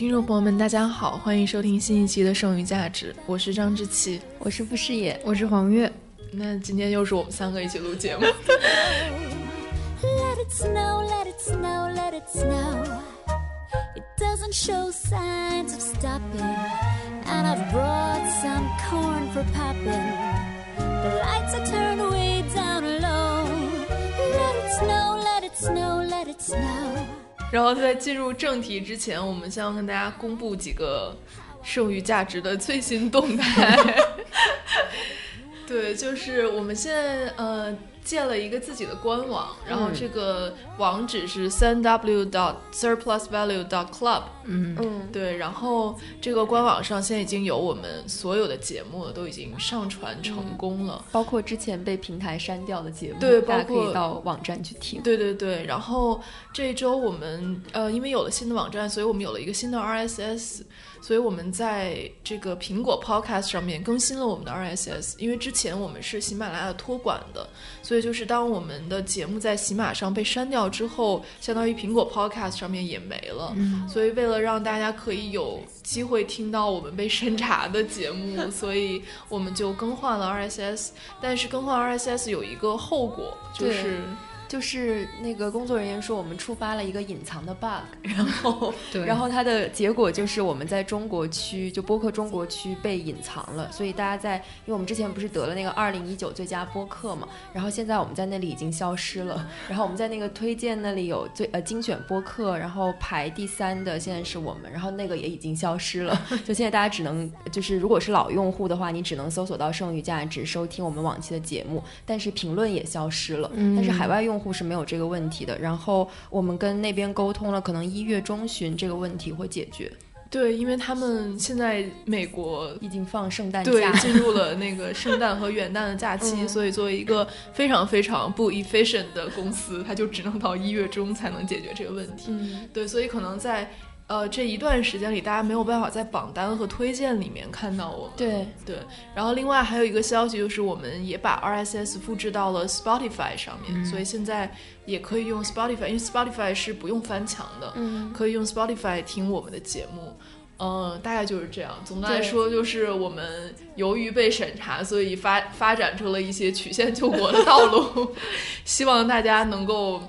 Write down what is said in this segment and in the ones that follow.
听众朋友们，大家好，欢迎收听新一期的《剩余价值》，我是张志琪，我是傅视野，我是黄月。那今天又是我们三个一起录节目。然后在进入正题之前，我们先要跟大家公布几个剩余价值的最新动态。对，就是我们现在呃。建了一个自己的官网，然后这个网址是三 w dot surplusvalue dot club。嗯嗯，对，然后这个官网上现在已经有我们所有的节目都已经上传成功了，包括之前被平台删掉的节目，对，大家可以到网站去听。对对对，然后这周我们呃，因为有了新的网站，所以我们有了一个新的 RSS。所以我们在这个苹果 Podcast 上面更新了我们的 RSS，因为之前我们是喜马拉雅托管的，所以就是当我们的节目在喜马上被删掉之后，相当于苹果 Podcast 上面也没了。所以为了让大家可以有机会听到我们被审查的节目，所以我们就更换了 RSS。但是更换 RSS 有一个后果，就是。就是那个工作人员说我们触发了一个隐藏的 bug，然后，然后它的结果就是我们在中国区就播客中国区被隐藏了，所以大家在，因为我们之前不是得了那个二零一九最佳播客嘛，然后现在我们在那里已经消失了，然后我们在那个推荐那里有最呃精选播客，然后排第三的现在是我们，然后那个也已经消失了，就现在大家只能就是如果是老用户的话，你只能搜索到剩余价值收听我们往期的节目，但是评论也消失了，但是海外用。户是没有这个问题的，然后我们跟那边沟通了，可能一月中旬这个问题会解决。对，因为他们现在美国已经放圣诞假，对，进入了那个圣诞和元旦的假期，所以作为一个非常非常不 efficient 的公司，它就只能到一月中才能解决这个问题。嗯，对，所以可能在。呃，这一段时间里，大家没有办法在榜单和推荐里面看到我们。对对，然后另外还有一个消息就是，我们也把 RSS 复制到了 Spotify 上面，所以现在也可以用 Spotify，因为 Spotify 是不用翻墙的，可以用 Spotify 听我们的节目。嗯，大概就是这样。总的来说，就是我们由于被审查，所以发发展出了一些曲线救国的道路，希望大家能够。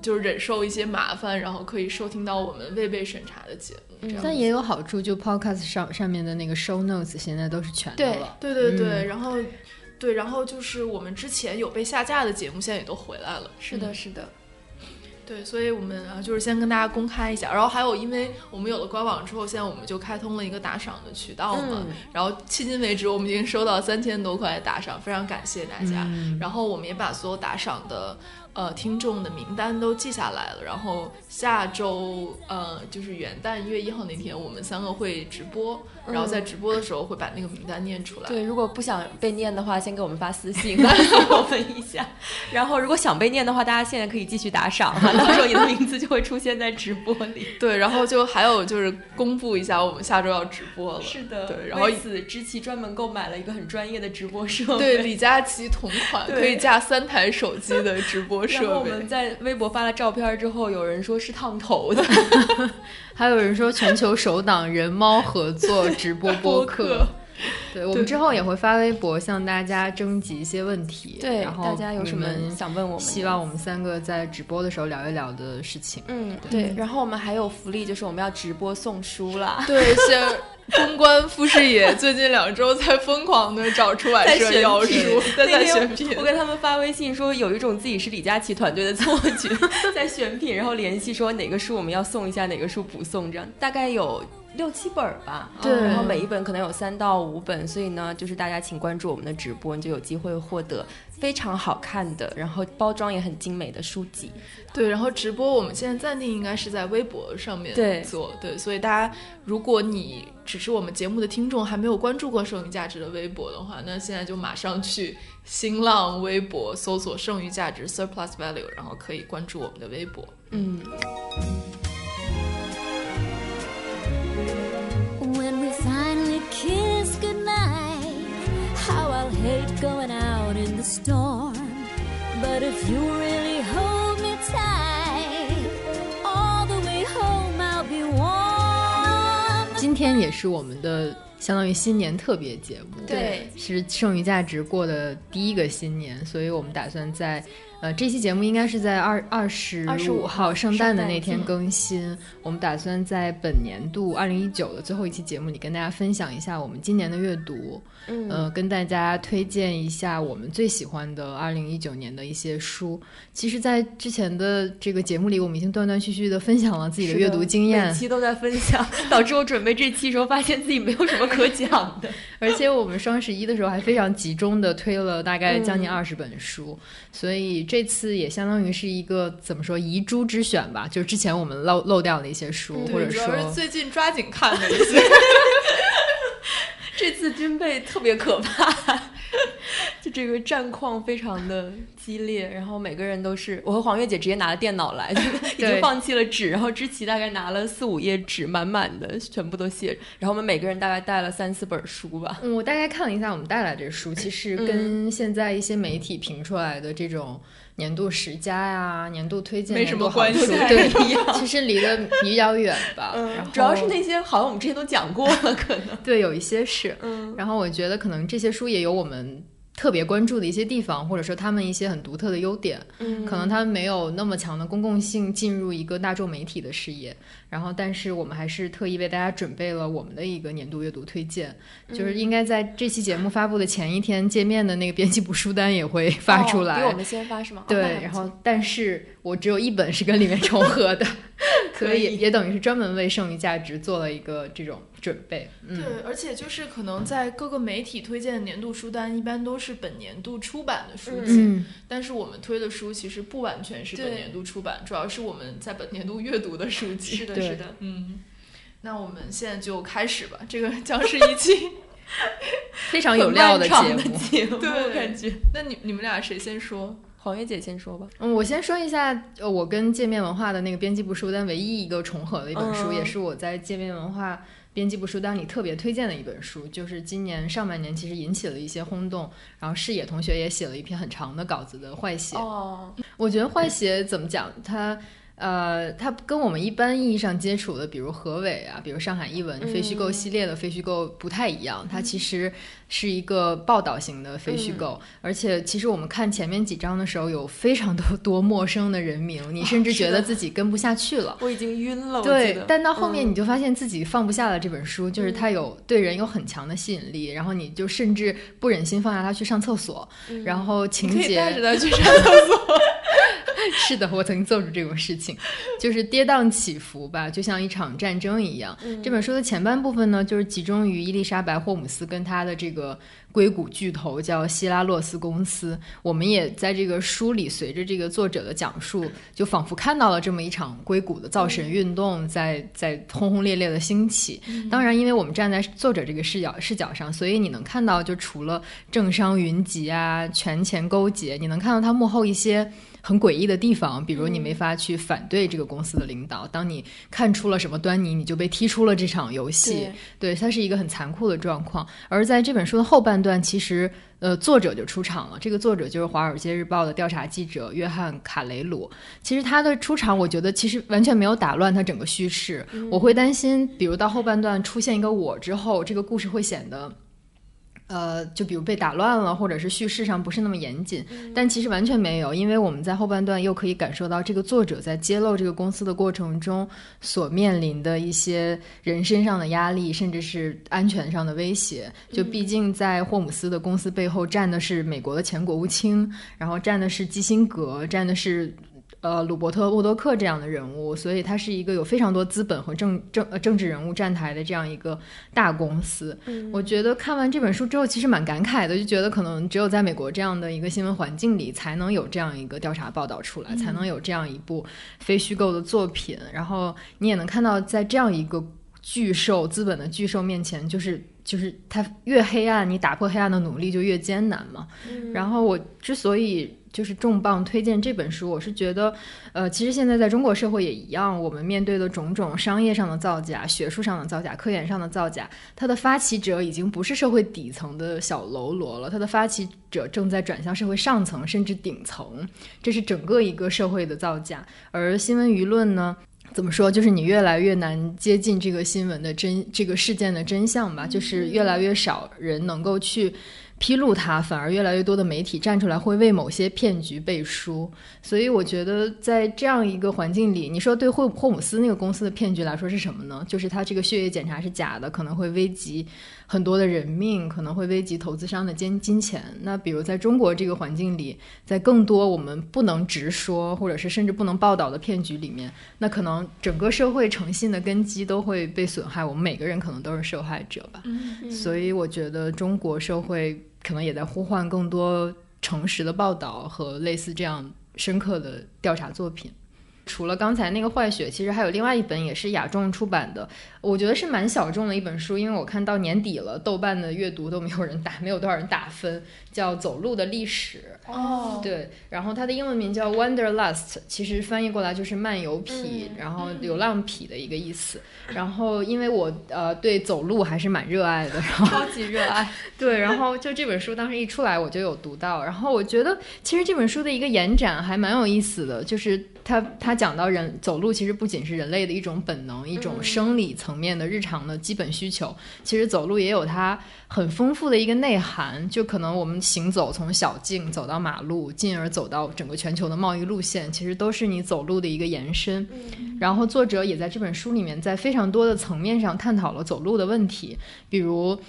就是忍受一些麻烦，然后可以收听到我们未被审查的节目。但也有好处，就 Podcast 上上面的那个 Show Notes 现在都是全的了。对对对，然后对，然后就是我们之前有被下架的节目，现在也都回来了。是的，是的。对，所以我们啊，就是先跟大家公开一下，然后还有，因为我们有了官网之后，现在我们就开通了一个打赏的渠道嘛。然后迄今为止，我们已经收到三千多块打赏，非常感谢大家。然后我们也把所有打赏的。呃，听众的名单都记下来了，然后下周呃，就是元旦一月一号那天，我们三个会直播，然后在直播的时候会把那个名单念出来。对，如果不想被念的话，先给我们发私信告 诉我们一下。然后如果想被念的话，大家现在可以继续打赏哈，到时候你的名字就会出现在直播里。对，然后就还有就是公布一下，我们下周要直播了。是的，对，然后为此知其专门购买了一个很专业的直播设备，对，李佳琦同款，可以架三台手机的直播。然后我们在微博发了照片之后，有人说是烫头的，还有人说全球首档人猫合作直播播客。对我们之后也会发微博向大家征集一些问题，对，然后大家有什么想问我们，希望我们三个在直播的时候聊一聊的事情。嗯，对。然后我们还有福利，就是我们要直播送书啦。对，先。公关傅士野最近两周在疯狂的找出版社要书，在选品。我给他们发微信说，有一种自己是李佳琦团队的错觉，在选品，然后联系说哪个书我们要送一下，哪个书不送，这样大概有六七本吧。对，然后每一本可能有三到五本，所以呢，就是大家请关注我们的直播，你就有机会获得。非常好看的，然后包装也很精美的书籍。对，然后直播我们现在暂定应该是在微博上面做。对，所以大家如果你只是我们节目的听众，还没有关注过剩余价值的微博的话，那现在就马上去新浪微博搜索剩余价值 （surplus value），然后可以关注我们的微博。嗯。Hate going out in the storm. But if you really hold me tight, all the way home I'll be warm. 今天也是我们的相当于新年特别节目，对，是剩余价值过的第一个新年，所以我们打算在。呃，这期节目应该是在二二十五号圣诞的那天更新。我们打算在本年度二零一九的最后一期节目里跟大家分享一下我们今年的阅读，呃，跟大家推荐一下我们最喜欢的二零一九年的一些书。其实，在之前的这个节目里，我们已经断断续续的分享了自己的阅读经验，每期都在分享，导致我准备这期时候发现自己没有什么可讲的。而且我们双十一的时候还非常集中的推了大概将近二十本书，所以。这次也相当于是一个怎么说遗珠之选吧，就是之前我们漏漏掉的一些书，或者说最近抓紧看的一些。这次军备特别可怕，就这个战况非常的激烈，然后每个人都是我和黄月姐直接拿了电脑来，已经放弃了纸，然后知琪大概拿了四五页纸，满满的全部都写，然后我们每个人大概带了三四本书吧。嗯，我大概看了一下我们带来的书，其实跟现在一些媒体评出来的这种。年度十佳呀，年度推荐没什么关系，对，其实离得比较远吧。嗯，主要是那些好像我们之前都讲过了，可能对，有一些是。嗯，然后我觉得可能这些书也有我们。特别关注的一些地方，或者说他们一些很独特的优点，嗯，可能他们没有那么强的公共性进入一个大众媒体的视野。然后，但是我们还是特意为大家准备了我们的一个年度阅读推荐，就是应该在这期节目发布的前一天，界面的那个编辑部书单也会发出来，比我们先发是吗？对，然后但是我只有一本是跟里面重合的，可以也等于是专门为剩余价值做了一个这种。准备对，而且就是可能在各个媒体推荐的年度书单，一般都是本年度出版的书籍，但是我们推的书其实不完全是本年度出版，主要是我们在本年度阅读的书籍。是的，是的，嗯。那我们现在就开始吧，这个将是一期 非常有料的节目，对，感觉。那你你们俩谁先说？黄月姐先说吧。嗯，我先说一下，呃我跟界面文化的那个编辑部书单唯一一个重合的一本书，也是我在界面文化。编辑部书单里特别推荐的一本书，就是今年上半年其实引起了一些轰动，然后视野同学也写了一篇很长的稿子的《坏鞋》。哦，我觉得《坏鞋》怎么讲，它。呃，它跟我们一般意义上接触的，比如何伟啊，比如上海译文非虚构系列的非虚构不太一样，它其实是一个报道型的非虚构，而且其实我们看前面几章的时候，有非常多多陌生的人名，你 甚至觉得自己跟不下去了，我已经晕了。对，但到后面你就发现自己放不下了这本书，就是它有对人有很强的吸引力，然后你就甚至不忍心放下它去上厕所，然后情节带着它去上厕所。是的，我曾经做出这种事情，就是跌宕起伏吧，就像一场战争一样。这本书的前半部分呢，就是集中于伊丽莎白·霍姆斯跟她的这个硅谷巨头叫希拉洛斯公司。我们也在这个书里，随着这个作者的讲述，就仿佛看到了这么一场硅谷的造神运动在在轰轰烈烈的兴起。当然，因为我们站在作者这个视角视角上，所以你能看到，就除了政商云集啊、权钱勾结，你能看到他幕后一些。很诡异的地方，比如你没法去反对这个公司的领导。当你看出了什么端倪，你就被踢出了这场游戏。对，它是一个很残酷的状况。而在这本书的后半段，其实呃，作者就出场了。这个作者就是《华尔街日报》的调查记者约翰·卡雷鲁。其实他的出场，我觉得其实完全没有打乱他整个叙事。我会担心，比如到后半段出现一个我之后，这个故事会显得。呃，就比如被打乱了，或者是叙事上不是那么严谨，但其实完全没有，因为我们在后半段又可以感受到这个作者在揭露这个公司的过程中所面临的一些人身上的压力，甚至是安全上的威胁。就毕竟在霍姆斯的公司背后站的是美国的前国务卿，然后站的是基辛格，站的是。呃，鲁伯特·沃多克这样的人物，所以他是一个有非常多资本和政政呃政治人物站台的这样一个大公司。我觉得看完这本书之后，其实蛮感慨的，就觉得可能只有在美国这样的一个新闻环境里，才能有这样一个调查报道出来，才能有这样一部非虚构的作品。然后你也能看到，在这样一个巨兽资本的巨兽面前，就是就是它越黑暗，你打破黑暗的努力就越艰难嘛。然后我之所以。就是重磅推荐这本书，我是觉得，呃，其实现在在中国社会也一样，我们面对的种种商业上的造假、学术上的造假、科研上的造假，它的发起者已经不是社会底层的小喽啰了，它的发起者正在转向社会上层甚至顶层，这是整个一个社会的造假。而新闻舆论呢，怎么说？就是你越来越难接近这个新闻的真，这个事件的真相吧。就是越来越少人能够去披露它，反而越来越多的媒体站出来，会为某些骗局背书。所以我觉得，在这样一个环境里，你说对霍霍姆斯那个公司的骗局来说是什么呢？就是他这个血液检查是假的，可能会危及。很多的人命可能会危及投资商的金金钱。那比如在中国这个环境里，在更多我们不能直说，或者是甚至不能报道的骗局里面，那可能整个社会诚信的根基都会被损害。我们每个人可能都是受害者吧。所以我觉得中国社会可能也在呼唤更多诚实的报道和类似这样深刻的调查作品。除了刚才那个坏血，其实还有另外一本也是雅众出版的。我觉得是蛮小众的一本书，因为我看到年底了，豆瓣的阅读都没有人打，没有多少人打分，叫《走路的历史》。哦，对，然后它的英文名叫 Wanderlust，其实翻译过来就是漫游癖，然后流浪癖的一个意思。然后因为我呃对走路还是蛮热爱的，然后超级热爱。对，然后就这本书当时一出来我就有读到，然后我觉得其实这本书的一个延展还蛮有意思的，就是他他讲到人走路其实不仅是人类的一种本能，一种生理层。面的日常的基本需求，其实走路也有它很丰富的一个内涵。就可能我们行走从小径走到马路，进而走到整个全球的贸易路线，其实都是你走路的一个延伸。然后作者也在这本书里面，在非常多的层面上探讨了走路的问题，比如。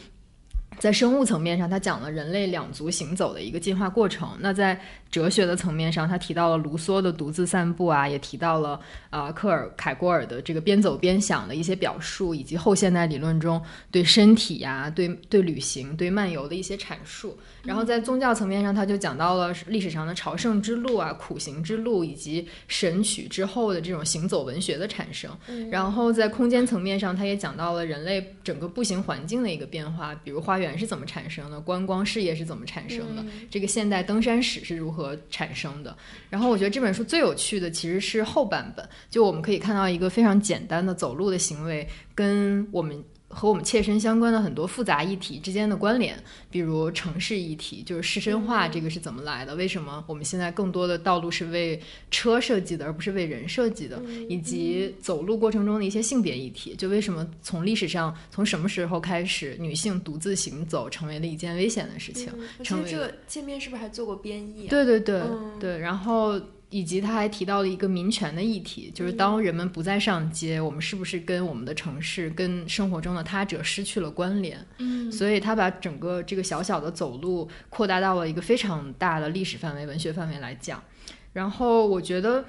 在生物层面上，他讲了人类两足行走的一个进化过程。那在哲学的层面上，他提到了卢梭的独自散步啊，也提到了啊克尔凯郭尔的这个边走边想的一些表述，以及后现代理论中对身体呀、对对旅行、对漫游的一些阐述。然后在宗教层面上，他就讲到了历史上的朝圣之路啊、苦行之路，以及神曲之后的这种行走文学的产生。然后在空间层面上，他也讲到了人类整个步行环境的一个变化，比如花园。是怎么产生的？观光事业是怎么产生的？这个现代登山史是如何和产生的？然后我觉得这本书最有趣的其实是后半本，就我们可以看到一个非常简单的走路的行为，跟我们。和我们切身相关的很多复杂议题之间的关联，比如城市议题，就是市身化这个是怎么来的？为什么我们现在更多的道路是为车设计的，而不是为人设计的？以及走路过程中的一些性别议题，就为什么从历史上从什么时候开始，女性独自行走成为了一件危险的事情？成为这个界面是不是还做过编译？对对对对，然后。以及他还提到了一个民权的议题，就是当人们不再上街，我们是不是跟我们的城市、跟生活中的他者失去了关联？嗯，所以他把整个这个小小的走路扩大到了一个非常大的历史范围、文学范围来讲。然后我觉得。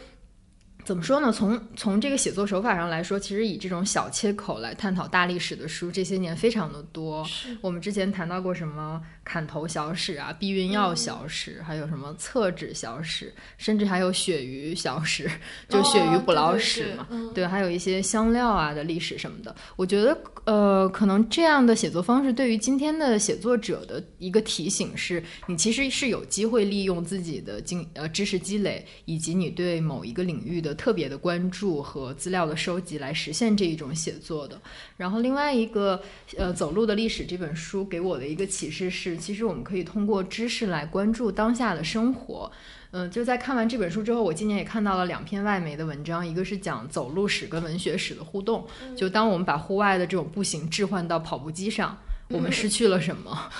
怎么说呢？从从这个写作手法上来说，其实以这种小切口来探讨大历史的书，这些年非常的多。我们之前谈到过什么砍头小史啊、避孕药小史，还有什么厕纸小史，甚至还有鳕鱼小史，就鳕鱼捕捞史嘛。对，还有一些香料啊的历史什么的。我觉得，呃，可能这样的写作方式对于今天的写作者的一个提醒是：你其实是有机会利用自己的经呃知识积累，以及你对某一个领域的。特别的关注和资料的收集来实现这一种写作的。然后另外一个，呃，《走路的历史》这本书给我的一个启示是，其实我们可以通过知识来关注当下的生活。嗯，就在看完这本书之后，我今年也看到了两篇外媒的文章，一个是讲走路史跟文学史的互动。就当我们把户外的这种步行置换到跑步机上，我们失去了什么？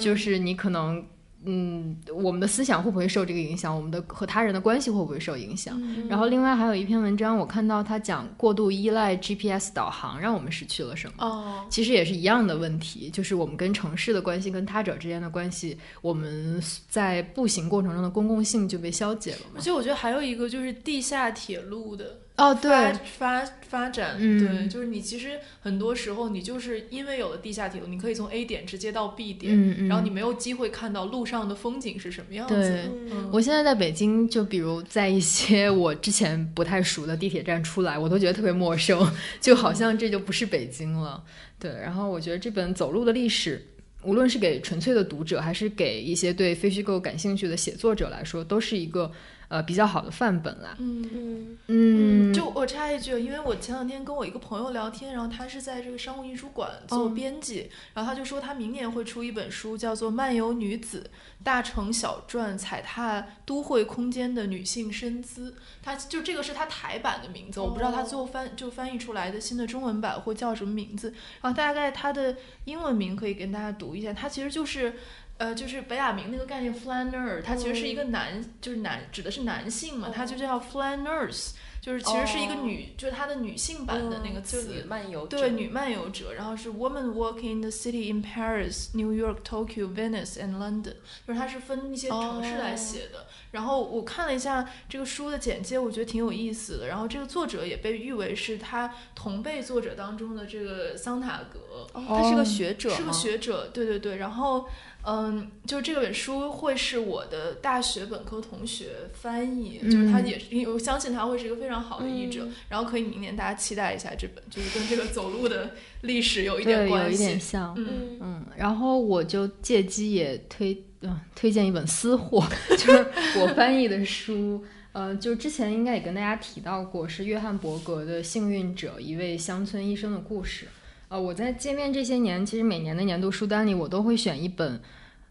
就是你可能。嗯，我们的思想会不会受这个影响？我们的和他人的关系会不会受影响？然后，另外还有一篇文章，我看到他讲过度依赖 GPS 导航，让我们失去了什么？哦，其实也是一样的问题，就是我们跟城市的关系，跟他者之间的关系，我们在步行过程中的公共性就被消解了。而且，我觉得还有一个就是地下铁路的。哦，对，发发展，对，就是你其实很多时候你就是因为有了地下铁路，你可以从 A 点直接到 B 点，然后你没有机会看到路上的风景是什么样子。对，我现在在北京，就比如在一些 我之前不太熟的地铁站出来，我都觉得特别陌生，就好像这就不是北京了。对，然后我觉得这本走路的历史，无论是给纯粹的读者，还是给一些对非虚构感兴趣的写作者来说，都是一个。呃比较好的范本啦。嗯嗯。嗯，就我插一句，因为我前两天跟我一个朋友聊天，然后他是在这个商务印书馆做编辑，然后他就说他明年会出一本书，叫做《漫游女子大城小传：踩踏都会空间的女性身姿》，他就这个是他台版的名字，我不知道他最后翻就翻译出来的新的中文版会叫什么名字，然后大概他的英文名可以跟大家读一下，他其实就是。呃，就是北雅明那个概念，flanner，它其实是一个男，就是男，指的是男性嘛，它就叫 flanners，就是其实是一个女，就是它的女性版的那个词，女漫游者对，女漫游者，然后是 woman walking in the city in Paris, New York, Tokyo, Venice and London，就是它是分一些城市来写的。然后我看了一下这个书的简介，我觉得挺有意思的。然后这个作者也被誉为是他同辈作者当中的这个桑塔格，他是个学者，是个学者，对对对。然后。嗯，就这本书会是我的大学本科同学翻译，就是他也是，我相信他会是一个非常好的译者。然后可以明年大家期待一下这本，就是跟这个走路的历史有一点关系，有一点像。嗯嗯。然后我就借机也推，嗯，推荐一本私货，就是我翻译的书。呃，就之前应该也跟大家提到过，是约翰伯格的《幸运者：一位乡村医生的故事》。呃，我在界面这些年，其实每年的年度书单里，我都会选一本，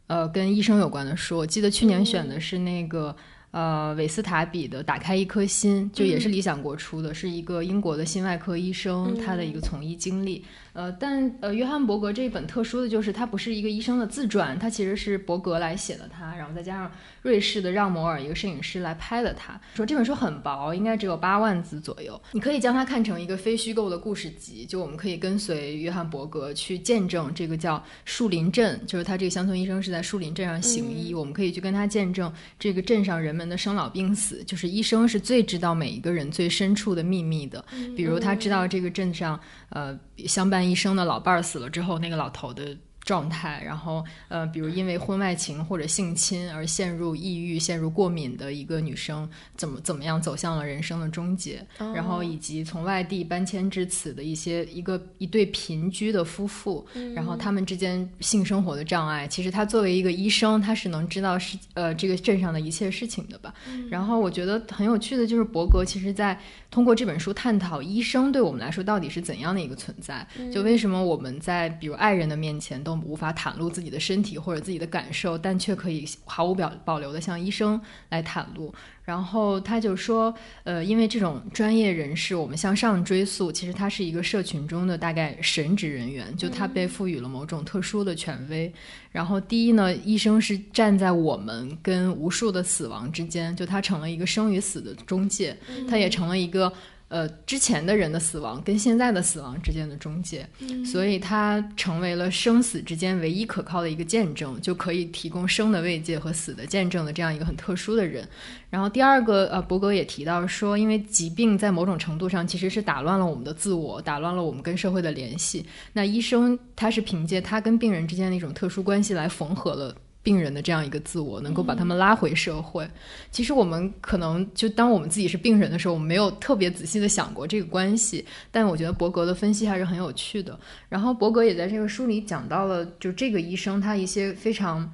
呃，跟医生有关的书。我记得去年选的是那个。呃，韦斯塔比的《打开一颗心》就也是理想国出的，是一个英国的心外科医生他的一个从医经历。呃，但呃，约翰伯格这一本特殊的就是，它不是一个医生的自传，它其实是伯格来写的他，然后再加上瑞士的让摩尔一个摄影师来拍的他。说这本书很薄，应该只有八万字左右，你可以将它看成一个非虚构的故事集。就我们可以跟随约翰伯格去见证这个叫树林镇，就是他这个乡村医生是在树林镇上行医，我们可以去跟他见证这个镇上人们。人的生老病死，就是医生是最知道每一个人最深处的秘密的。比如他知道这个镇上，呃，相伴一生的老伴儿死了之后，那个老头的。状态，然后呃，比如因为婚外情或者性侵而陷入抑郁、陷入过敏的一个女生，怎么怎么样走向了人生的终结？然后以及从外地搬迁至此的一些一个一对贫居的夫妇，然后他们之间性生活的障碍，其实他作为一个医生，他是能知道是呃这个镇上的一切事情的吧？然后我觉得很有趣的就是伯格，其实在通过这本书探讨医生对我们来说到底是怎样的一个存在，就为什么我们在比如爱人的面前都无法袒露自己的身体或者自己的感受，但却可以毫无表保留的向医生来袒露。然后他就说，呃，因为这种专业人士，我们向上追溯，其实他是一个社群中的大概神职人员，就他被赋予了某种特殊的权威。然后第一呢，医生是站在我们跟无数的死亡之间，就他成了一个生与死的中介，他也成了一个。呃，之前的人的死亡跟现在的死亡之间的中介，所以他成为了生死之间唯一可靠的一个见证，就可以提供生的慰藉和死的见证的这样一个很特殊的人。然后第二个，呃，伯格也提到说，因为疾病在某种程度上其实是打乱了我们的自我，打乱了我们跟社会的联系。那医生他是凭借他跟病人之间的一种特殊关系来缝合了。病人的这样一个自我，能够把他们拉回社会。其实我们可能就当我们自己是病人的时候，我们没有特别仔细的想过这个关系。但我觉得伯格的分析还是很有趣的。然后伯格也在这个书里讲到了，就这个医生他一些非常。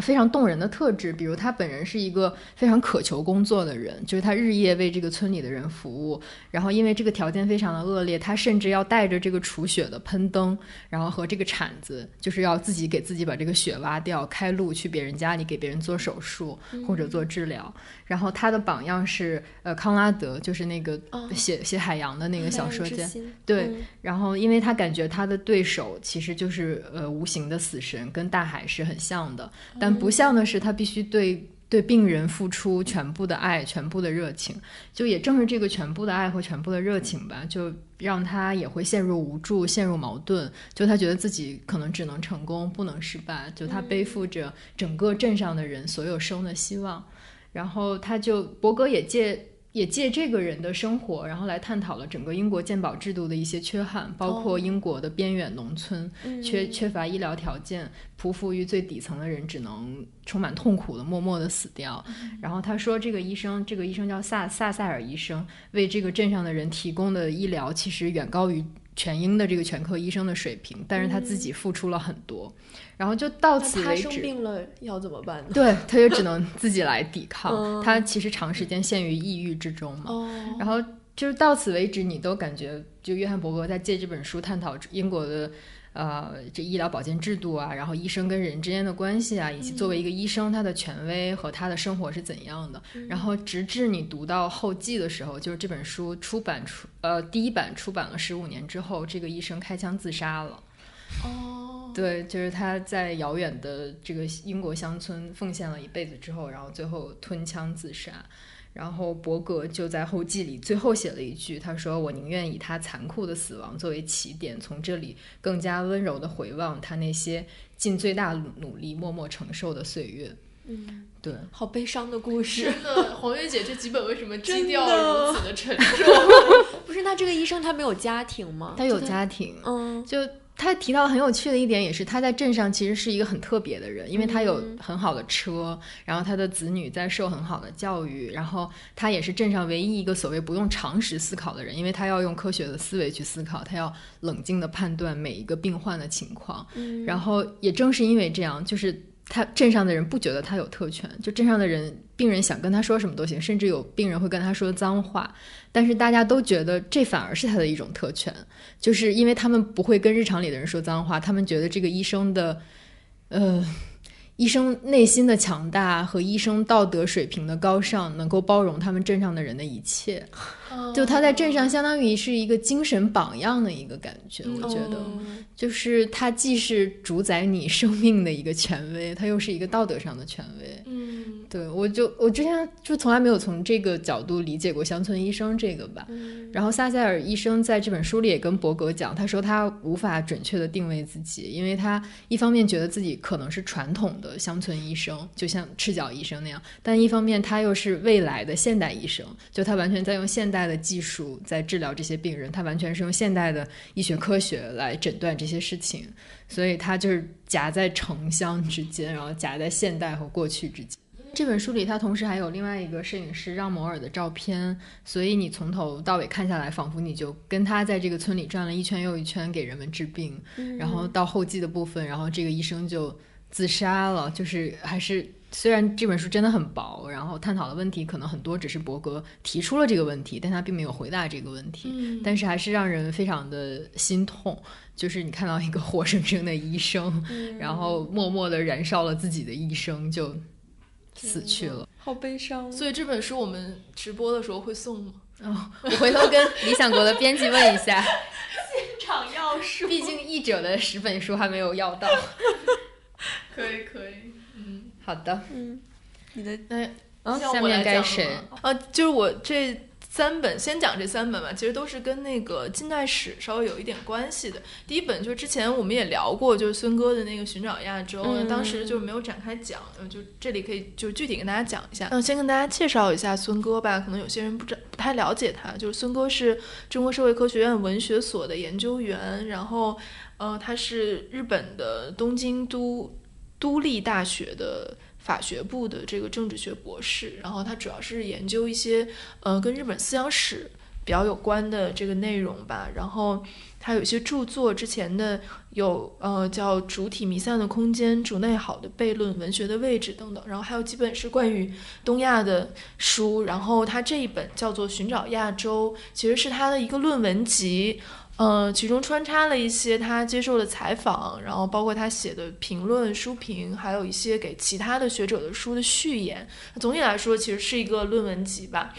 非常动人的特质，比如他本人是一个非常渴求工作的人，就是他日夜为这个村里的人服务。然后因为这个条件非常的恶劣，他甚至要带着这个除雪的喷灯，然后和这个铲子，就是要自己给自己把这个雪挖掉，开路去别人家里给别人做手术或者做治疗。然后他的榜样是呃康拉德，就是那个写写海洋的那个小说家。对。然后因为他感觉他的对手其实就是呃无形的死神，跟大海是很像的，但。不像的是，他必须对对病人付出全部的爱、全部的热情。就也正是这个全部的爱和全部的热情吧，就让他也会陷入无助、陷入矛盾。就他觉得自己可能只能成功，不能失败。就他背负着整个镇上的人所有生的希望。然后他就伯格也借。也借这个人的生活，然后来探讨了整个英国鉴宝制度的一些缺憾，包括英国的边远农村缺缺乏医疗条件，匍匐于最底层的人只能充满痛苦的默默的死掉。然后他说，这个医生，这个医生叫萨萨塞尔医生，为这个镇上的人提供的医疗其实远高于。全英的这个全科医生的水平，但是他自己付出了很多，然后就到此为止。他生病了要怎么办呢？对，他就只能自己来抵 抗。他其实长时间陷于抑郁之中嘛。然后就是到此为止，你都感觉就约翰伯格在借这本书探讨英国的。呃，这医疗保健制度啊，然后医生跟人之间的关系啊，以及作为一个医生他的权威和他的生活是怎样的。然后直至你读到后记的时候，就是这本书出版出呃第一版出版了十五年之后，这个医生开枪自杀了。哦，对，就是他在遥远的这个英国乡村奉献了一辈子之后，然后最后吞枪自杀。然后伯格就在后记里最后写了一句，他说：“我宁愿以他残酷的死亡作为起点，从这里更加温柔的回望他那些尽最大努力默默承受的岁月。”嗯，对，好悲伤的故事。真的，黄月姐这几本为什么基调如此的沉重？不是，那这个医生他没有家庭吗？他有家庭，嗯，就。他提到很有趣的一点，也是他在镇上其实是一个很特别的人，因为他有很好的车，然后他的子女在受很好的教育，然后他也是镇上唯一一个所谓不用常识思考的人，因为他要用科学的思维去思考，他要冷静的判断每一个病患的情况，然后也正是因为这样，就是他镇上的人不觉得他有特权，就镇上的人。病人想跟他说什么都行，甚至有病人会跟他说脏话，但是大家都觉得这反而是他的一种特权，就是因为他们不会跟日常里的人说脏话，他们觉得这个医生的，呃，医生内心的强大和医生道德水平的高尚，能够包容他们镇上的人的一切。就他在镇上相当于是一个精神榜样的一个感觉，我觉得，就是他既是主宰你生命的一个权威，他又是一个道德上的权威。嗯，对我就我之前就从来没有从这个角度理解过乡村医生这个吧。然后萨塞尔医生在这本书里也跟伯格讲，他说他无法准确的定位自己，因为他一方面觉得自己可能是传统的乡村医生，就像赤脚医生那样，但一方面他又是未来的现代医生，就他完全在用现代的。技术在治疗这些病人，他完全是用现代的医学科学来诊断这些事情，所以他就是夹在城乡之间，然后夹在现代和过去之间。这本书里，他同时还有另外一个摄影师让摩尔的照片，所以你从头到尾看下来，仿佛你就跟他在这个村里转了一圈又一圈，给人们治病。然后到后记的部分，然后这个医生就自杀了，就是还是。虽然这本书真的很薄，然后探讨的问题可能很多，只是伯格提出了这个问题，但他并没有回答这个问题。嗯，但是还是让人非常的心痛，就是你看到一个活生生的医生，然后默默的燃烧了自己的一生，就死去了，好悲伤。所以这本书我们直播的时候会送吗？哦，我回头跟理想国的编辑问一下，现场要书，毕竟译者的十本书还没有要到。可以，可以。嗯好的，嗯，你的那下面该谁？啊，就是我这三本，先讲这三本吧。其实都是跟那个近代史稍微有一点关系的。第一本就是之前我们也聊过，就是孙哥的那个《寻找亚洲》，当时就没有展开讲，就这里可以就具体跟大家讲一下。那先跟大家介绍一下孙哥吧，可能有些人不知不太了解他。就是孙哥是中国社会科学院文学所的研究员，然后呃，他是日本的东京都。都立大学的法学部的这个政治学博士，然后他主要是研究一些呃跟日本思想史比较有关的这个内容吧。然后他有一些著作，之前的有呃叫《主体弥散的空间》《主内好的悖论》《文学的位置》等等。然后还有几本是关于东亚的书。然后他这一本叫做《寻找亚洲》，其实是他的一个论文集。嗯，其中穿插了一些他接受的采访，然后包括他写的评论、书评，还有一些给其他的学者的书的序言。总体来说，其实是一个论文集吧。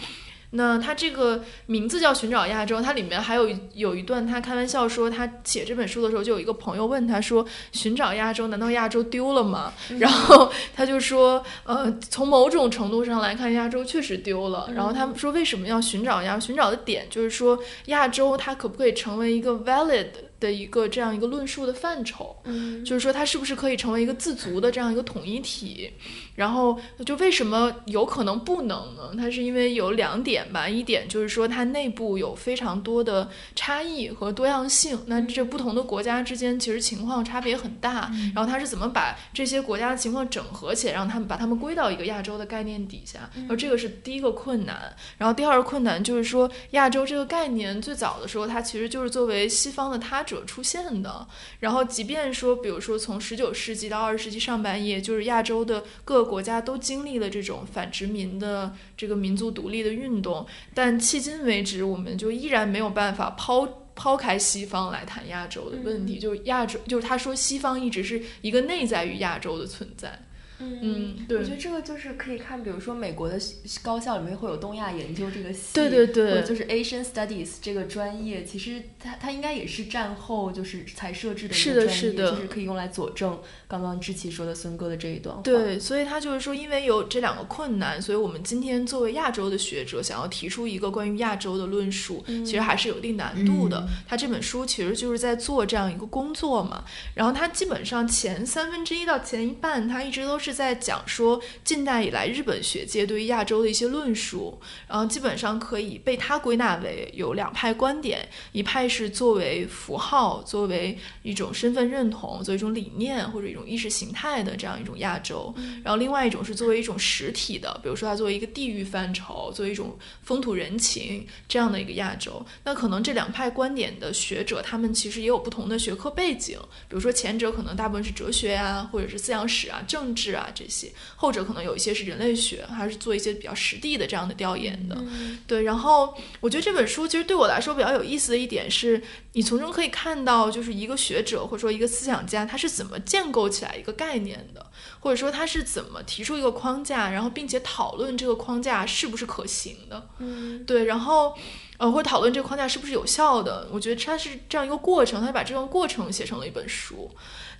那他这个名字叫《寻找亚洲》，它里面还有有一段，他开玩笑说，他写这本书的时候，就有一个朋友问他说：“寻找亚洲，难道亚洲丢了吗？”然后他就说：“呃，从某种程度上来看，亚洲确实丢了。”然后他们说：“为什么要寻找亚？寻找的点就是说，亚洲它可不可以成为一个 valid 的一个这样一个论述的范畴，嗯，就是说它是不是可以成为一个自足的这样一个统一体，然后就为什么有可能不能呢？它是因为有两点吧，一点就是说它内部有非常多的差异和多样性，那这不同的国家之间其实情况差别很大，然后它是怎么把这些国家的情况整合起来，让他们把他们归到一个亚洲的概念底下，而这个是第一个困难，然后第二个困难就是说亚洲这个概念最早的时候它其实就是作为西方的他。者出现的，然后即便说，比如说从十九世纪到二十世纪上半叶，就是亚洲的各个国家都经历了这种反殖民的这个民族独立的运动，但迄今为止，我们就依然没有办法抛抛开西方来谈亚洲的问题，就是亚洲，就是他说西方一直是一个内在于亚洲的存在。嗯，对，我觉得这个就是可以看，比如说美国的高校里面会有东亚研究这个系，对对对，或者就是 Asian Studies 这个专业，其实它它应该也是战后就是才设置的一个专业，就是可以用来佐证刚刚志奇说的孙哥的这一段话。对，所以他就是说，因为有这两个困难，所以我们今天作为亚洲的学者，想要提出一个关于亚洲的论述，其实还是有一定难度的。他这本书其实就是在做这样一个工作嘛，然后他基本上前三分之一到前一半，他一直都是。是在讲说近代以来日本学界对于亚洲的一些论述，然后基本上可以被他归纳为有两派观点，一派是作为符号，作为一种身份认同，作为一种理念或者一种意识形态的这样一种亚洲，然后另外一种是作为一种实体的，比如说它作为一个地域范畴，作为一种风土人情这样的一个亚洲。那可能这两派观点的学者，他们其实也有不同的学科背景，比如说前者可能大部分是哲学呀，或者是思想史啊、政治啊。啊，这些后者可能有一些是人类学，还是做一些比较实地的这样的调研的，对。然后我觉得这本书其实对我来说比较有意思的一点是，你从中可以看到，就是一个学者或者说一个思想家他是怎么建构起来一个概念的，或者说他是怎么提出一个框架，然后并且讨论这个框架是不是可行的，嗯，对。然后呃，或者讨论这个框架是不是有效的，我觉得它是这样一个过程，他把这段过程写成了一本书，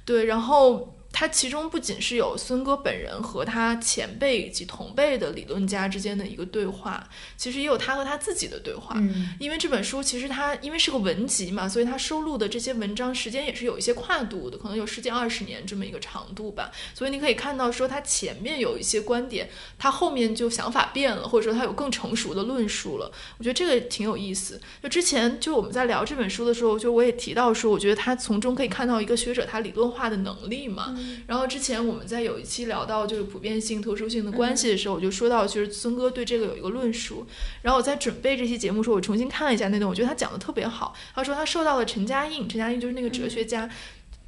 对。然后。它其中不仅是有孙哥本人和他前辈以及同辈的理论家之间的一个对话，其实也有他和他自己的对话。嗯，因为这本书其实它因为是个文集嘛，所以它收录的这些文章时间也是有一些跨度的，可能有十几二十年这么一个长度吧。所以你可以看到说，他前面有一些观点，他后面就想法变了，或者说他有更成熟的论述了。我觉得这个挺有意思。就之前就我们在聊这本书的时候，就我也提到说，我觉得他从中可以看到一个学者他理论化的能力嘛。然后之前我们在有一期聊到就是普遍性、特殊性的关系的时候，我就说到，其实孙哥对这个有一个论述。然后我在准备这期节目的时候，我重新看了一下那段，我觉得他讲的特别好。他说他受到了陈嘉映，陈嘉映就是那个哲学家，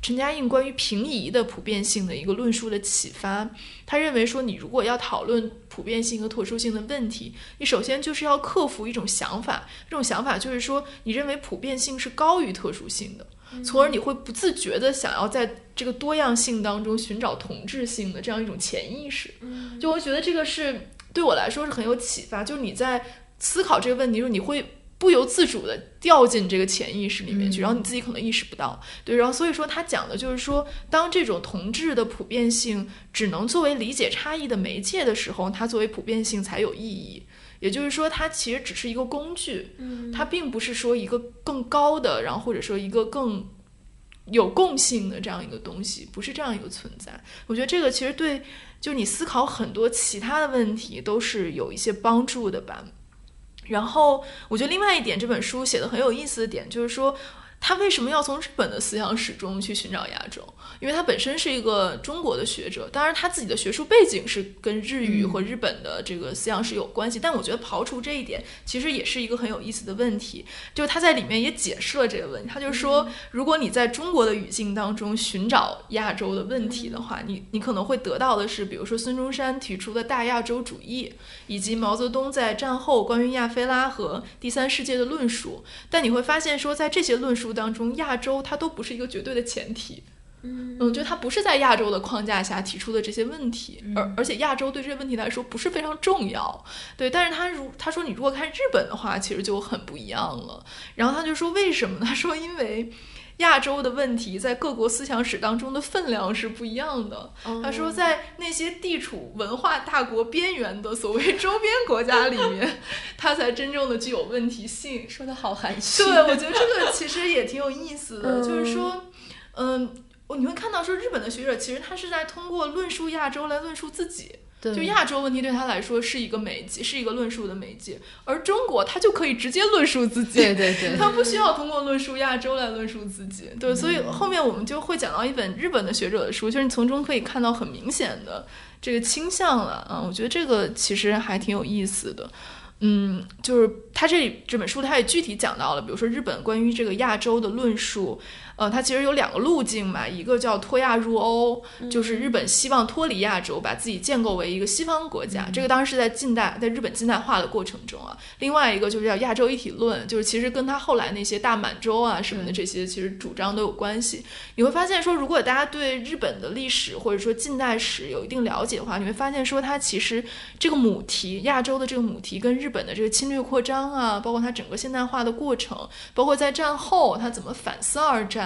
陈嘉映关于平移的普遍性的一个论述的启发。他认为说，你如果要讨论普遍性和特殊性的问题，你首先就是要克服一种想法，这种想法就是说，你认为普遍性是高于特殊性的。从而你会不自觉的想要在这个多样性当中寻找同质性的这样一种潜意识，就我觉得这个是对我来说是很有启发。就是你在思考这个问题的时候，你会不由自主的掉进这个潜意识里面去，然后你自己可能意识不到。对，然后所以说他讲的就是说，当这种同质的普遍性只能作为理解差异的媒介的时候，它作为普遍性才有意义。也就是说，它其实只是一个工具，它并不是说一个更高的，然后或者说一个更有共性的这样一个东西，不是这样一个存在。我觉得这个其实对，就你思考很多其他的问题都是有一些帮助的吧。然后，我觉得另外一点，这本书写的很有意思的点就是说。他为什么要从日本的思想史中去寻找亚洲？因为他本身是一个中国的学者，当然他自己的学术背景是跟日语和日本的这个思想史有关系。但我觉得刨除这一点，其实也是一个很有意思的问题。就是他在里面也解释了这个问题。他就说，如果你在中国的语境当中寻找亚洲的问题的话，你你可能会得到的是，比如说孙中山提出的大亚洲主义，以及毛泽东在战后关于亚非拉和第三世界的论述。但你会发现说，在这些论述。当中，亚洲它都不是一个绝对的前提，嗯，我觉得它不是在亚洲的框架下提出的这些问题，而而且亚洲对这些问题来说不是非常重要，对。但是他如他说你如果看日本的话，其实就很不一样了。然后他就说为什么？他 说因为。亚洲的问题在各国思想史当中的分量是不一样的。他说，在那些地处文化大国边缘的所谓周边国家里面，它才真正的具有问题性。说的好含蓄。对，我觉得这个其实也挺有意思的，就是说，嗯，你会看到说日本的学者其实他是在通过论述亚洲来论述自己。就亚洲问题对他来说是一个媒介，是一个论述的媒介，而中国他就可以直接论述自己，对对对，他不需要通过论述亚洲来论述自己，对，所以后面我们就会讲到一本日本的学者的书，就是你从中可以看到很明显的这个倾向了啊，我觉得这个其实还挺有意思的。嗯，就是他这这本书，他也具体讲到了，比如说日本关于这个亚洲的论述，呃，它其实有两个路径嘛，一个叫脱亚入欧，就是日本希望脱离亚洲，把自己建构为一个西方国家，这个当然是在近代，在日本近代化的过程中啊。另外一个就是叫亚洲一体论，就是其实跟他后来那些大满洲啊什么的这些其实主张都有关系。你会发现说，如果大家对日本的历史或者说近代史有一定了解的话，你会发现说，它其实这个母题亚洲的这个母题跟日本的这个侵略扩张啊，包括它整个现代化的过程，包括在战后它怎么反思二战，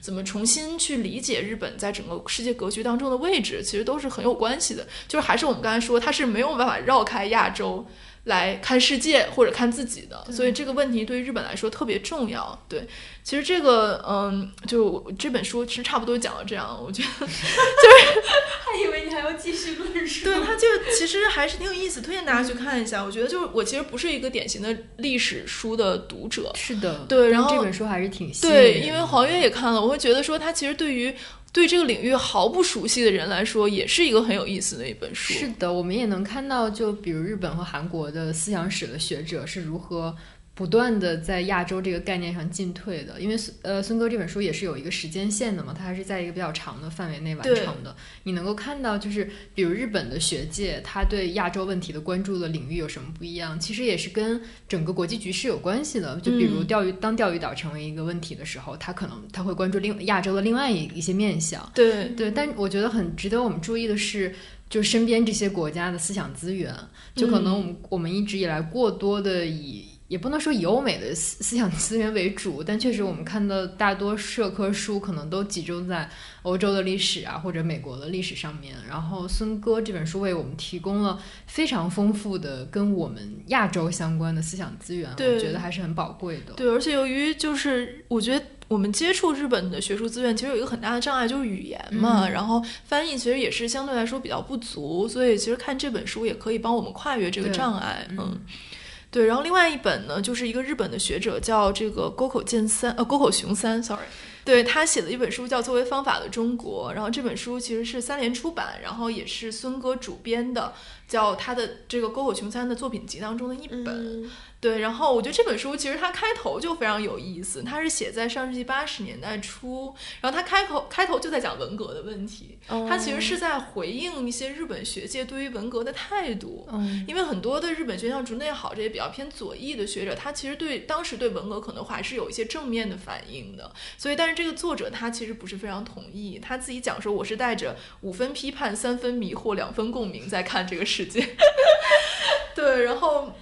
怎么重新去理解日本在整个世界格局当中的位置，其实都是很有关系的。就是还是我们刚才说，它是没有办法绕开亚洲。来看世界或者看自己的，所以这个问题对于日本来说特别重要。对，其实这个，嗯，就这本书其实差不多讲到这样，我觉得 就是还以为你还要继续论述。对，它就其实还是挺有意思，推荐大家去看一下。我觉得就是我其实不是一个典型的历史书的读者，是的，对，然后这本书还是挺对，因为黄月也看了，我会觉得说他其实对于。对这个领域毫不熟悉的人来说，也是一个很有意思的一本书。是的，我们也能看到，就比如日本和韩国的思想史的学者是如何。不断的在亚洲这个概念上进退的，因为孙呃孙哥这本书也是有一个时间线的嘛，它还是在一个比较长的范围内完成的。你能够看到，就是比如日本的学界，他对亚洲问题的关注的领域有什么不一样？其实也是跟整个国际局势有关系的。就比如钓鱼，当钓鱼岛成为一个问题的时候，他可能他会关注另亚洲的另外一一些面向。对对，但我觉得很值得我们注意的是，就身边这些国家的思想资源，就可能我们我们一直以来过多的以。也不能说以欧美的思思想资源为主，但确实我们看到大多社科书可能都集中在欧洲的历史啊或者美国的历史上面。然后孙哥这本书为我们提供了非常丰富的跟我们亚洲相关的思想资源，我觉得还是很宝贵的。对，而且由于就是我觉得我们接触日本的学术资源，其实有一个很大的障碍就是语言嘛，然后翻译其实也是相对来说比较不足，所以其实看这本书也可以帮我们跨越这个障碍。嗯。对，然后另外一本呢，就是一个日本的学者叫这个沟口健三，呃，沟口雄三，sorry，对他写的一本书叫《作为方法的中国》，然后这本书其实是三联出版，然后也是孙哥主编的，叫他的这个沟口雄三的作品集当中的一本。对，然后我觉得这本书其实它开头就非常有意思，它是写在上世纪八十年代初，然后它开口开头就在讲文革的问题，它其实是在回应一些日本学界对于文革的态度，因为很多的日本学校竹内好这些比较偏左翼的学者，他其实对当时对文革可能还是有一些正面的反应的，所以但是这个作者他其实不是非常同意，他自己讲说我是带着五分批判、三分迷惑、两分共鸣在看这个世界，对，然后。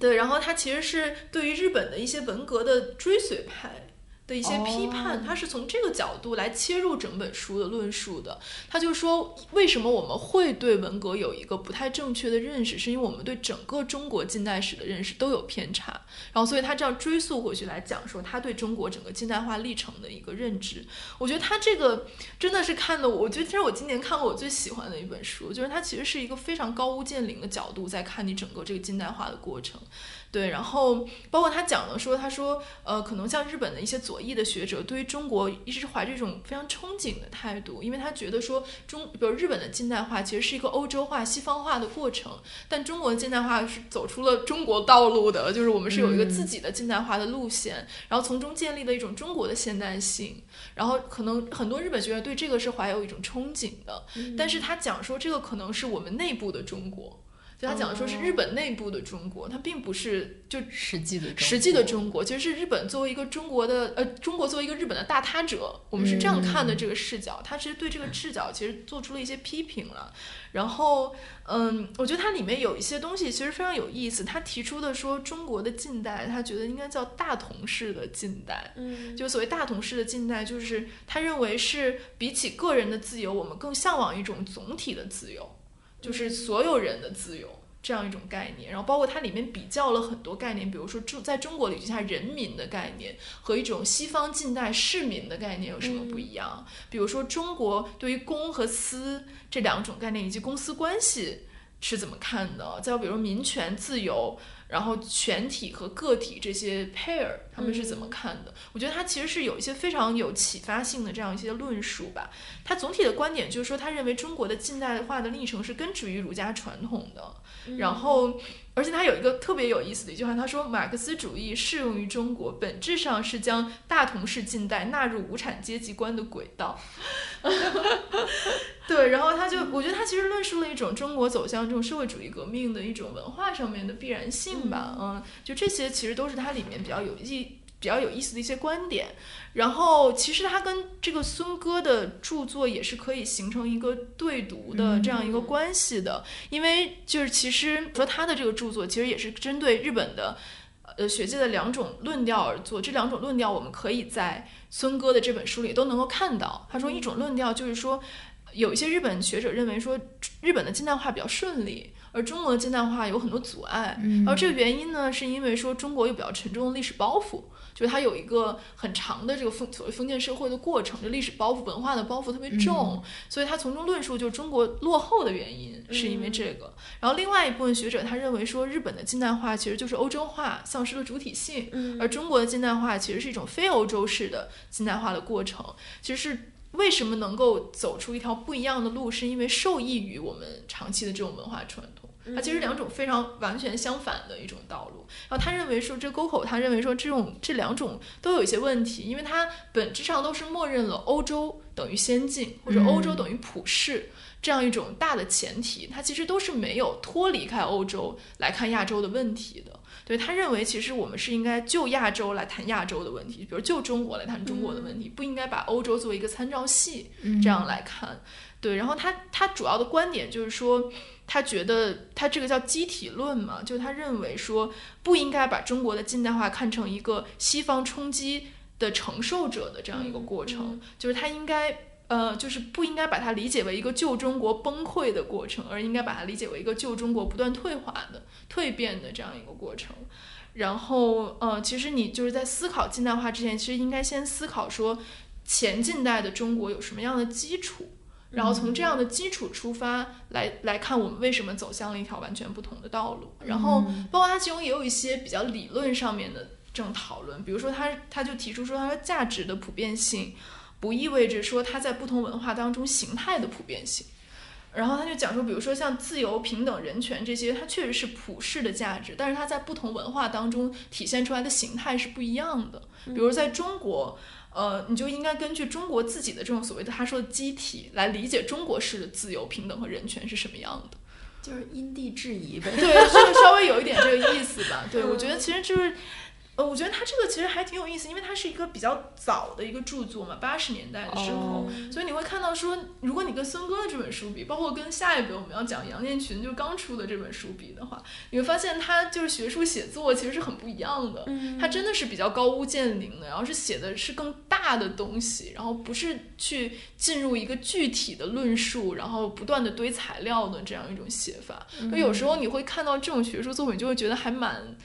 对，然后他其实是对于日本的一些文革的追随派。的一些批判，他是从这个角度来切入整本书的论述的。他就说，为什么我们会对文革有一个不太正确的认识，是因为我们对整个中国近代史的认识都有偏差。然后，所以他这样追溯回去来讲，说他对中国整个近代化历程的一个认知。我觉得他这个真的是看的，我觉得其实我今年看过我最喜欢的一本书，就是他其实是一个非常高屋建瓴的角度在看你整个这个近代化的过程。对，然后包括他讲了说，他说，呃，可能像日本的一些左翼的学者，对于中国一直怀着一种非常憧憬的态度，因为他觉得说中，比如日本的近代化其实是一个欧洲化、西方化的过程，但中国的近代化是走出了中国道路的，就是我们是有一个自己的近代化的路线，然后从中建立了一种中国的现代性，然后可能很多日本学者对这个是怀有一种憧憬的，但是他讲说这个可能是我们内部的中国。就他讲的说是日本内部的中国，它并不是就实际的实际的中国，其实是日本作为一个中国的呃中国作为一个日本的大他者，我们是这样看的这个视角。他其实对这个视角其实做出了一些批评了。然后嗯，我觉得它里面有一些东西其实非常有意思。他提出的说中国的近代，他觉得应该叫大同式的近代。嗯，就所谓大同式的近代，就是他认为是比起个人的自由，我们更向往一种总体的自由。就是所有人的自由，这样一种概念，然后包括它里面比较了很多概念，比如说中在中国语境下人民的概念和一种西方近代市民的概念有什么不一样？比如说中国对于公和私这两种概念以及公私关系是怎么看的？再比如民权自由。然后全体和个体这些 pair 他们是怎么看的？我觉得他其实是有一些非常有启发性的这样一些论述吧。他总体的观点就是说，他认为中国的近代化的历程是根植于儒家传统的。然后，而且他有一个特别有意思的一句话，他说：“马克思主义适用于中国，本质上是将大同式近代纳入无产阶级观的轨道。”对，然后他就，我觉得他其实论述了一种中国走向这种社会主义革命的一种文化上面的必然性吧。嗯，就这些其实都是它里面比较有意。比较有意思的一些观点，然后其实他跟这个孙哥的著作也是可以形成一个对读的这样一个关系的，因为就是其实说他的这个著作其实也是针对日本的呃学界的两种论调而做，这两种论调我们可以在孙哥的这本书里都能够看到。他说一种论调就是说，有一些日本学者认为说日本的近代化比较顺利。而中国的近代化有很多阻碍，然后这个原因呢，是因为说中国有比较沉重的历史包袱，就是它有一个很长的这个封所谓封建社会的过程，就历史包袱、文化的包袱特别重，所以他从中论述就是中国落后的原因是因为这个。然后另外一部分学者他认为说，日本的近代化其实就是欧洲化丧失了主体性，而中国的近代化其实是一种非欧洲式的近代化的过程，其实是。为什么能够走出一条不一样的路？是因为受益于我们长期的这种文化传统。它其实两种非常完全相反的一种道路。然后他认为说，这沟口他认为说，这种这两种都有一些问题，因为它本质上都是默认了欧洲等于先进或者欧洲等于普世这样一种大的前提。它其实都是没有脱离开欧洲来看亚洲的问题的。对他认为，其实我们是应该就亚洲来谈亚洲的问题，比如就中国来谈中国的问题，不应该把欧洲作为一个参照系这样来看。对，然后他他主要的观点就是说，他觉得他这个叫机体论嘛，就他认为说不应该把中国的近代化看成一个西方冲击的承受者的这样一个过程，就是他应该。呃，就是不应该把它理解为一个旧中国崩溃的过程，而应该把它理解为一个旧中国不断退化的蜕变的这样一个过程。然后，呃，其实你就是在思考近代化之前，其实应该先思考说前近代的中国有什么样的基础，然后从这样的基础出发来来看我们为什么走向了一条完全不同的道路。然后，包括它其中也有一些比较理论上面的这种讨论，比如说他他就提出说，他说价值的普遍性。不意味着说它在不同文化当中形态的普遍性，然后他就讲说，比如说像自由、平等、人权这些，它确实是普世的价值，但是它在不同文化当中体现出来的形态是不一样的。比如在中国，呃，你就应该根据中国自己的这种所谓的他说的机体来理解中国式的自由、平等和人权是什么样的，就是因地制宜呗。对，就稍微有一点这个意思吧。对，我觉得其实就是。呃，我觉得他这个其实还挺有意思，因为它是一个比较早的一个著作嘛，八十年代的时候，所以你会看到说，如果你跟孙哥的这本书比，包括跟下一本我们要讲杨念群就刚出的这本书比的话，你会发现他就是学术写作其实是很不一样的，他真的是比较高屋建瓴的，然后是写的是更大的东西，然后不是去进入一个具体的论述，然后不断的堆材料的这样一种写法，所以有时候你会看到这种学术作品，就会觉得还蛮。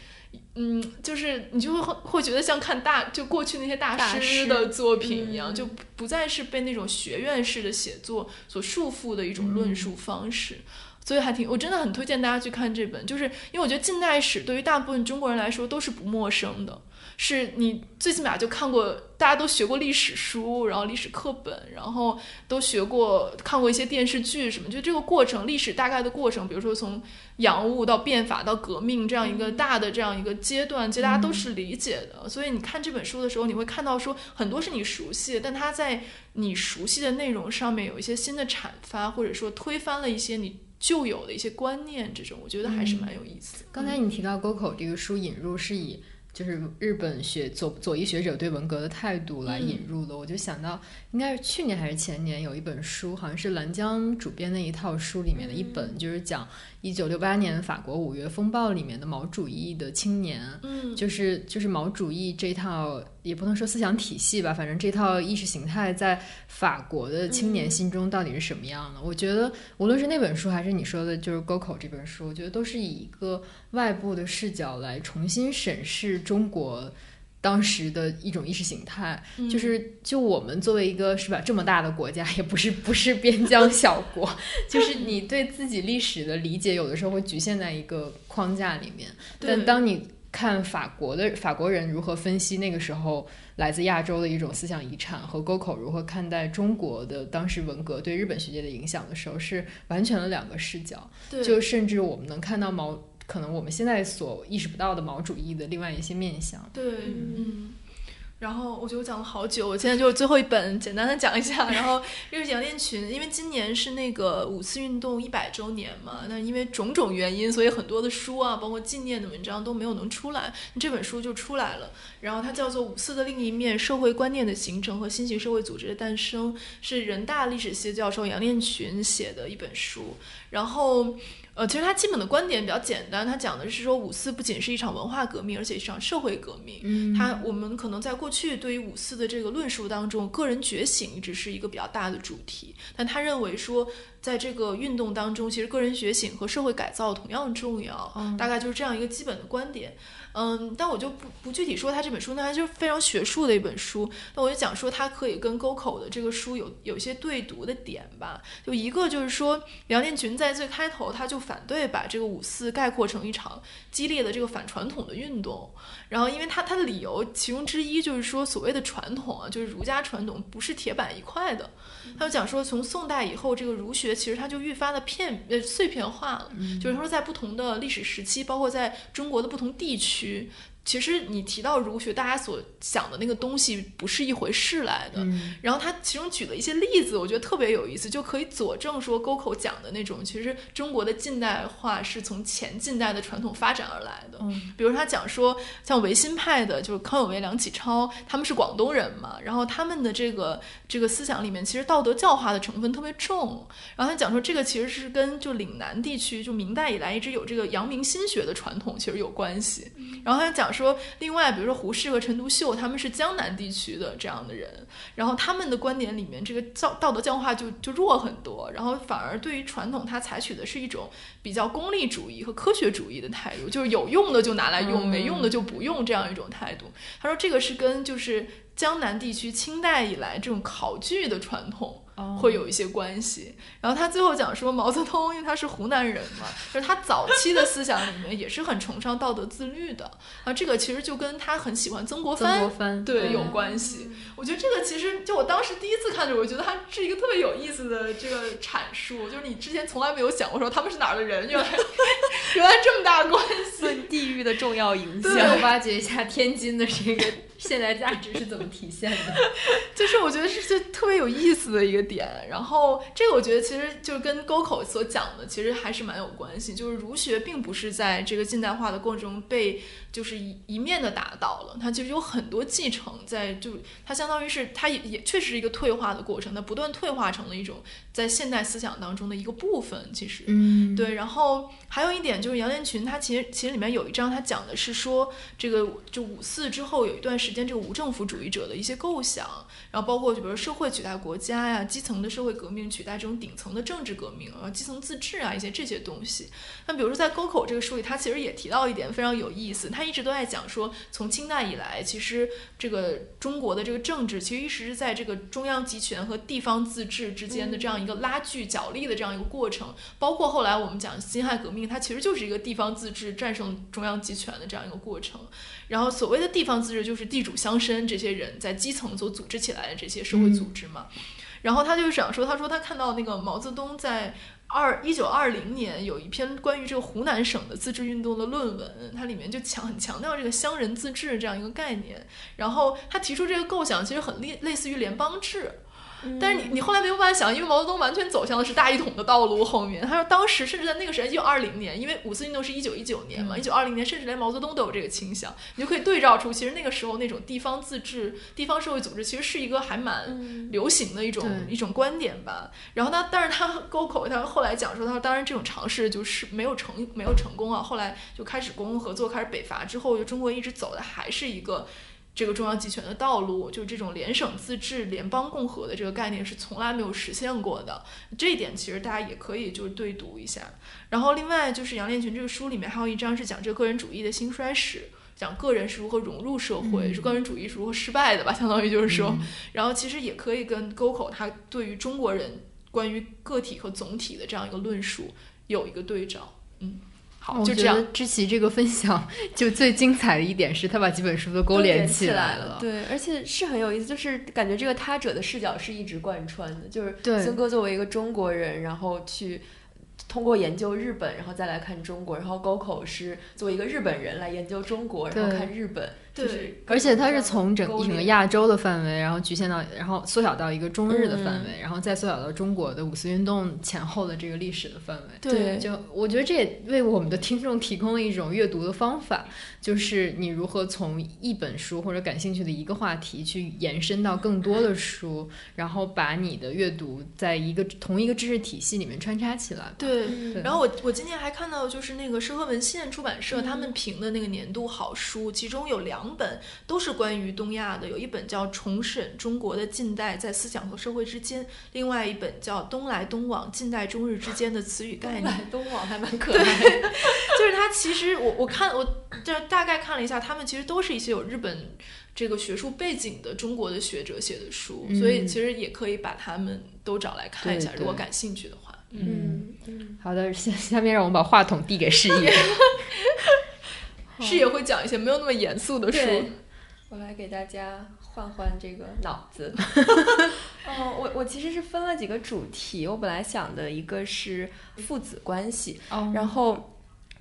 嗯，就是你就会会会觉得像看大就过去那些大师的作品一样，就不再是被那种学院式的写作所束缚的一种论述方式，所以还挺我真的很推荐大家去看这本，就是因为我觉得近代史对于大部分中国人来说都是不陌生的。是你最起码就看过，大家都学过历史书，然后历史课本，然后都学过看过一些电视剧什么，就这个过程，历史大概的过程，比如说从洋务到变法到革命这样一个大的这样一个阶段，其实大家都是理解的。所以你看这本书的时候，你会看到说很多是你熟悉的，但它在你熟悉的内容上面有一些新的阐发，或者说推翻了一些你旧有的一些观念，这种我觉得还是蛮有意思的。刚才你提到沟口这个书引入是以。就是日本学左左翼学者对文革的态度来引入的，我就想到应该是去年还是前年有一本书，好像是兰江主编的一套书里面的一本，就是讲一九六八年法国五月风暴里面的毛主义的青年，嗯，就是就是毛主义这套也不能说思想体系吧，反正这套意识形态在法国的青年心中到底是什么样的？我觉得无论是那本书，还是你说的，就是《沟口》这本书，我觉得都是以一个外部的视角来重新审视中国。当时的一种意识形态，就是就我们作为一个是吧这么大的国家，也不是不是边疆 小国，就是你对自己历史的理解，有的时候会局限在一个框架里面。但当你看法国的法国人如何分析那个时候来自亚洲的一种思想遗产，和沟口如何看待中国的当时文革对日本学界的影响的时候，是完全的两个视角。就甚至我们能看到毛。可能我们现在所意识不到的毛主义的另外一些面相。对，嗯。然后我觉得我讲了好久，我现在就是最后一本，简单的讲一下。然后这是杨炼群，因为今年是那个五四运动一百周年嘛，那因为种种原因，所以很多的书啊，包括纪念的文章都没有能出来，这本书就出来了。然后它叫做《五四的另一面：社会观念的形成和新型社会组织的诞生》，是人大历史系教授杨炼群写的一本书。然后。呃，其实他基本的观点比较简单，他讲的是说五四不仅是一场文化革命，而且是一场社会革命。嗯，他我们可能在过去对于五四的这个论述当中，个人觉醒一直是一个比较大的主题，但他认为说，在这个运动当中，其实个人觉醒和社会改造同样重要。大概就是这样一个基本的观点。嗯，但我就不不具体说他这本书，那它就是非常学术的一本书。那我就讲说，它可以跟沟口的这个书有有些对读的点吧。就一个就是说，梁建群在最开头他就反对把这个五四概括成一场激烈的这个反传统的运动。然后，因为他他的理由其中之一就是说，所谓的传统啊，就是儒家传统不是铁板一块的。他就讲说，从宋代以后，这个儒学其实它就愈发的片呃碎片化了。就是说，在不同的历史时期，包括在中国的不同地区。去其实你提到儒学，大家所想的那个东西不是一回事来的。然后他其中举了一些例子，我觉得特别有意思，就可以佐证说沟口讲的那种，其实中国的近代化是从前近代的传统发展而来的。比如他讲说，像维新派的，就是康有为、梁启超，他们是广东人嘛，然后他们的这个这个思想里面，其实道德教化的成分特别重。然后他讲说，这个其实是跟就岭南地区，就明代以来一直有这个阳明心学的传统，其实有关系。然后他讲说，另外比如说胡适和陈独秀，他们是江南地区的这样的人，然后他们的观点里面，这个教道德教化就就弱很多，然后反而对于传统，他采取的是一种比较功利主义和科学主义的态度，就是有用的就拿来用，没用的就不用这样一种态度。他说这个是跟就是江南地区清代以来这种考据的传统。会有一些关系，然后他最后讲说毛泽东，因为他是湖南人嘛，就是他早期的思想里面也是很崇尚道德自律的，啊，这个其实就跟他很喜欢曾国藩对有关系。我觉得这个其实就我当时第一次看的时候，我觉得他是一个特别有意思的这个阐述，就是你之前从来没有想过说他们是哪儿的人，原来 原来这么大关系，地域的重要影响，挖掘一下天津的这个。现代价值是怎么体现的？就是我觉得是就特别有意思的一个点。然后这个我觉得其实就跟沟口所讲的其实还是蛮有关系。就是儒学并不是在这个近代化的过程中被就是一一面的打倒了，它其实有很多继承在，就它相当于是它也也确实是一个退化的过程，它不断退化成了一种在现代思想当中的一个部分。其实，嗯，对。然后还有一点就是杨连群他其实其实里面有一章他讲的是说这个就五四之后有一段。时间这个无政府主义者的一些构想，然后包括就比如社会取代国家呀，基层的社会革命取代这种顶层的政治革命，啊基层自治啊一些这些东西。那比如说在沟口这个书里，他其实也提到一点非常有意思，他一直都在讲说，从清代以来，其实这个中国的这个政治其实一直是在这个中央集权和地方自治之间的这样一个拉锯角力的这样一个过程。包括后来我们讲辛亥革命，它其实就是一个地方自治战胜中央集权的这样一个过程。然后所谓的地方自治就是。地主乡绅这些人在基层所组织起来的这些社会组织嘛，然后他就想说，他说他看到那个毛泽东在二一九二零年有一篇关于这个湖南省的自治运动的论文，它里面就强很强调这个乡人自治这样一个概念，然后他提出这个构想其实很类类似于联邦制。但是你你后来没有办法想，因为毛泽东完全走向的是大一统的道路。后面他说，当时甚至在那个时间，一九二零年，因为五四运动是一九一九年嘛，一九二零年，甚至连毛泽东都有这个倾向，你就可以对照出，其实那个时候那种地方自治、地方社会组织，其实是一个还蛮流行的一种一种观点吧。然后他，但是他沟口，他后来讲说，他说当然这种尝试就是没有成没有成功啊。后来就开始公共合作，开始北伐之后，就中国一直走的还是一个。这个中央集权的道路，就这种联省自治、联邦共和的这个概念是从来没有实现过的。这一点其实大家也可以就是对读一下。然后另外就是杨炼群这个书里面还有一章是讲这个个人主义的兴衰史，讲个人是如何融入社会，是个人主义是如何失败的吧，相当于就是说。然后其实也可以跟沟口他对于中国人关于个体和总体的这样一个论述有一个对照。嗯。好，就这样。知琪这个分享就最精彩的一点是他把几本书都勾连起来了，对，而且是很有意思，就是感觉这个他者的视角是一直贯穿的，就是森哥作为一个中国人，然后去。通过研究日本，然后再来看中国，然后沟口是作为一个日本人来研究中国，然后看日本，对，而且它是从整整个亚洲的范围，然后局限到，然后缩小到一个中日的范围，然后再缩小到中国的五四运动前后的这个历史的范围。对，就我觉得这也为我们的听众提供了一种阅读的方法，就是你如何从一本书或者感兴趣的一个话题去延伸到更多的书，然后把你的阅读在一个同一个知识体系里面穿插起来。对。对，然后我我今天还看到，就是那个社科文献出版社他们评的那个年度好书，其中有两本都是关于东亚的，有一本叫《重审中国的近代在思想和社会之间》，另外一本叫《东来东往近代中日之间的词语概念》。东往还蛮可爱，就是他其实我我看我就大概看了一下，他们其实都是一些有日本这个学术背景的中国的学者写的书，所以其实也可以把他们都找来看一下，如果感兴趣的话。嗯，好的，下下面让我们把话筒递给视野，视野会讲一些没有那么严肃的书，我来给大家换换这个脑子。嗯，我我其实是分了几个主题，我本来想的一个是父子关系，然后。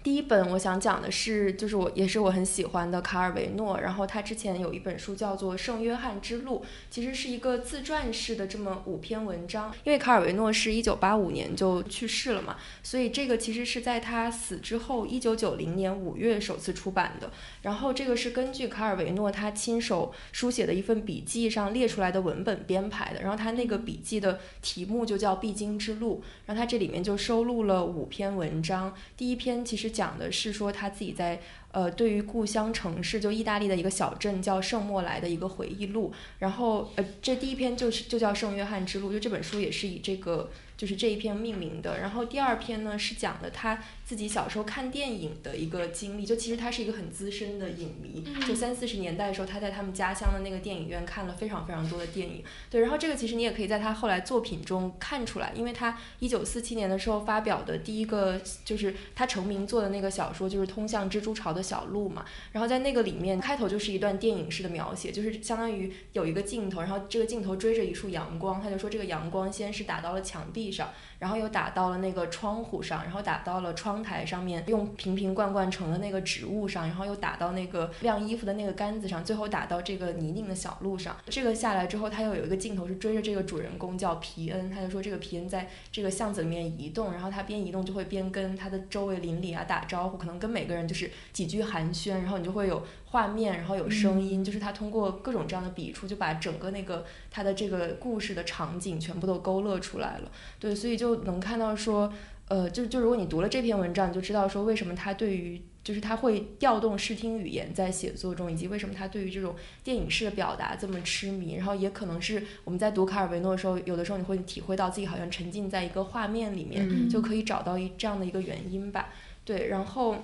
第一本我想讲的是，就是我也是我很喜欢的卡尔维诺，然后他之前有一本书叫做《圣约翰之路》，其实是一个自传式的这么五篇文章。因为卡尔维诺是一九八五年就去世了嘛，所以这个其实是在他死之后一九九零年五月首次出版的。然后这个是根据卡尔维诺他亲手书写的一份笔记上列出来的文本编排的。然后他那个笔记的题目就叫《必经之路》，然后他这里面就收录了五篇文章。第一篇其实。讲的是说他自己在呃对于故乡城市就意大利的一个小镇叫圣莫莱的一个回忆录，然后呃这第一篇就是就叫圣约翰之路，就这本书也是以这个。就是这一篇命名的，然后第二篇呢是讲的他自己小时候看电影的一个经历。就其实他是一个很资深的影迷，就三四十年代的时候，他在他们家乡的那个电影院看了非常非常多的电影。对，然后这个其实你也可以在他后来作品中看出来，因为他一九四七年的时候发表的第一个就是他成名作的那个小说，就是《通向蜘蛛巢的小路》嘛。然后在那个里面开头就是一段电影式的描写，就是相当于有一个镜头，然后这个镜头追着一束阳光，他就说这个阳光先是打到了墙壁。上，然后又打到了那个窗户上，然后打到了窗台上面用瓶瓶罐罐盛的那个植物上，然后又打到那个晾衣服的那个杆子上，最后打到这个泥泞的小路上。这个下来之后，他又有一个镜头是追着这个主人公叫皮恩，他就说这个皮恩在这个巷子里面移动，然后他边移动就会边跟他的周围邻里啊打招呼，可能跟每个人就是几句寒暄，然后你就会有。画面，然后有声音，就是他通过各种这样的笔触，就把整个那个他的这个故事的场景全部都勾勒出来了。对，所以就能看到说，呃，就就如果你读了这篇文章，你就知道说为什么他对于就是他会调动视听语言在写作中，以及为什么他对于这种电影式的表达这么痴迷。然后也可能是我们在读卡尔维诺的时候，有的时候你会体会到自己好像沉浸在一个画面里面，就可以找到一这样的一个原因吧。对，然后。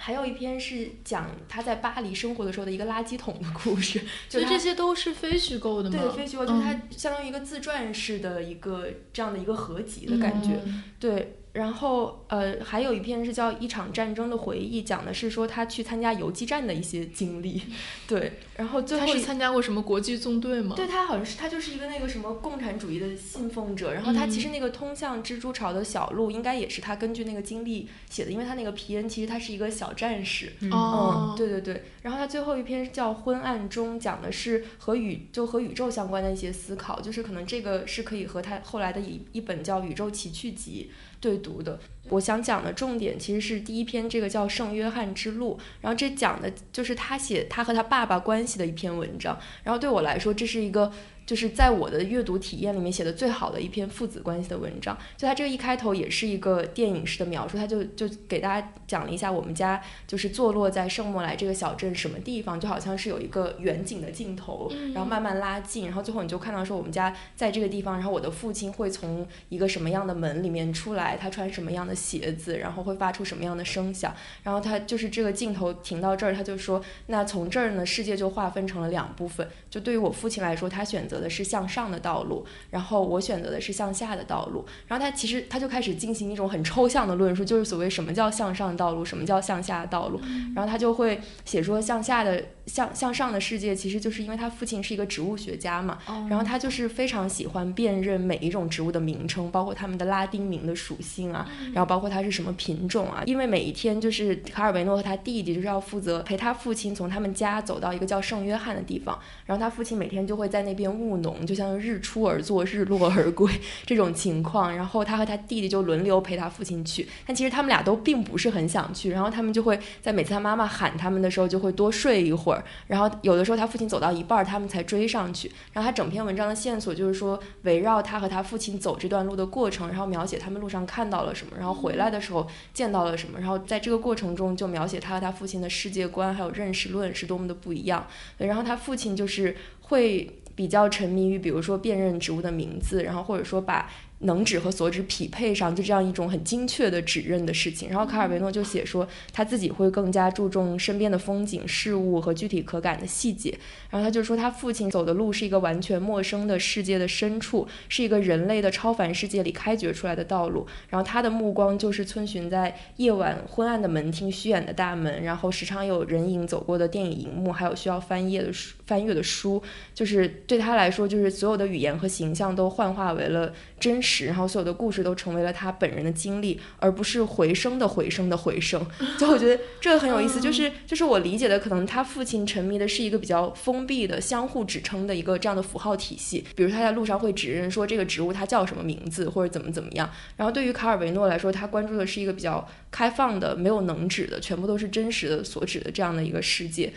还有一篇是讲他在巴黎生活的时候的一个垃圾桶的故事，就这些都是非虚构的吗？对，非虚构，就是它相当于一个自传式的一个这样的一个合集的感觉，对。然后，呃，还有一篇是叫《一场战争的回忆》，讲的是说他去参加游击战的一些经历。对，然后最后他是参加过什么国际纵队吗？对他好像是他就是一个那个什么共产主义的信奉者。然后他其实那个通向蜘蛛巢的小路，应该也是他根据那个经历写的，因为他那个皮恩其实他是一个小战士。哦，对对对。然后他最后一篇叫《昏暗中》，讲的是和宇就和宇宙相关的一些思考，就是可能这个是可以和他后来的一一本叫《宇宙奇趣集》。对读的，我想讲的重点其实是第一篇，这个叫《圣约翰之路》，然后这讲的就是他写他和他爸爸关系的一篇文章。然后对我来说，这是一个就是在我的阅读体验里面写的最好的一篇父子关系的文章。就他这个一开头也是一个电影式的描述，他就就给大家讲了一下我们家就是坐落在圣莫莱这个小镇什么地方，就好像是有一个远景的镜头，然后慢慢拉近，然后最后你就看到说我们家在这个地方，然后我的父亲会从一个什么样的门里面出来，他穿什么样的鞋子，然后会发出什么样的声响，然后他就是这个镜头停到这儿，他就说那从这儿呢，世界就划分成了两部分。就对于我父亲来说，他选择的是向上的道路，然后我选择的是向下的道路。然后他其实他就开始进行一种很抽象的论述，就是所谓什么叫向上的道路，什么叫向下的道路。然后他就会写说，向下的向向上的世界，其实就是因为他父亲是一个植物学家嘛，然后他就是非常喜欢辨认每一种植物的名称，包括它们的拉丁名的属性啊，然后包括它是什么品种啊。因为每一天就是卡尔维诺和他弟弟就是要负责陪他父亲从他们家走到一个叫圣约翰的地方，然后他父亲每天就会在那边务务农，就像日出而作，日落而归这种情况。然后他和他弟弟就轮流陪他父亲去，但其实他们俩都并不是很想去。然后他们就会在每次他妈妈喊他们的时候，就会多睡一会儿。然后有的时候他父亲走到一半，他们才追上去。然后他整篇文章的线索就是说，围绕他和他父亲走这段路的过程，然后描写他们路上看到了什么，然后回来的时候见到了什么。然后在这个过程中，就描写他和他父亲的世界观还有认识论是多么的不一样。然后他父亲就是会比较沉迷于，比如说辨认植物的名字，然后或者说把。能指和所指匹配上，就这样一种很精确的指认的事情。然后卡尔维诺就写说，他自己会更加注重身边的风景、事物和具体可感的细节。然后他就说，他父亲走的路是一个完全陌生的世界的深处，是一个人类的超凡世界里开掘出来的道路。然后他的目光就是遵循在夜晚昏暗的门厅、虚掩的大门，然后时常有人影走过的电影荧幕，还有需要翻页的书、翻阅的书。就是对他来说，就是所有的语言和形象都幻化为了真实。然后所有的故事都成为了他本人的经历，而不是回声的回声的回声。所以我觉得这个很有意思，就是就是我理解的，可能他父亲沉迷的是一个比较封闭的、相互指称的一个这样的符号体系。比如他在路上会指认说这个植物它叫什么名字，或者怎么怎么样。然后对于卡尔维诺来说，他关注的是一个比较开放的、没有能指的、全部都是真实的所指的这样的一个世界。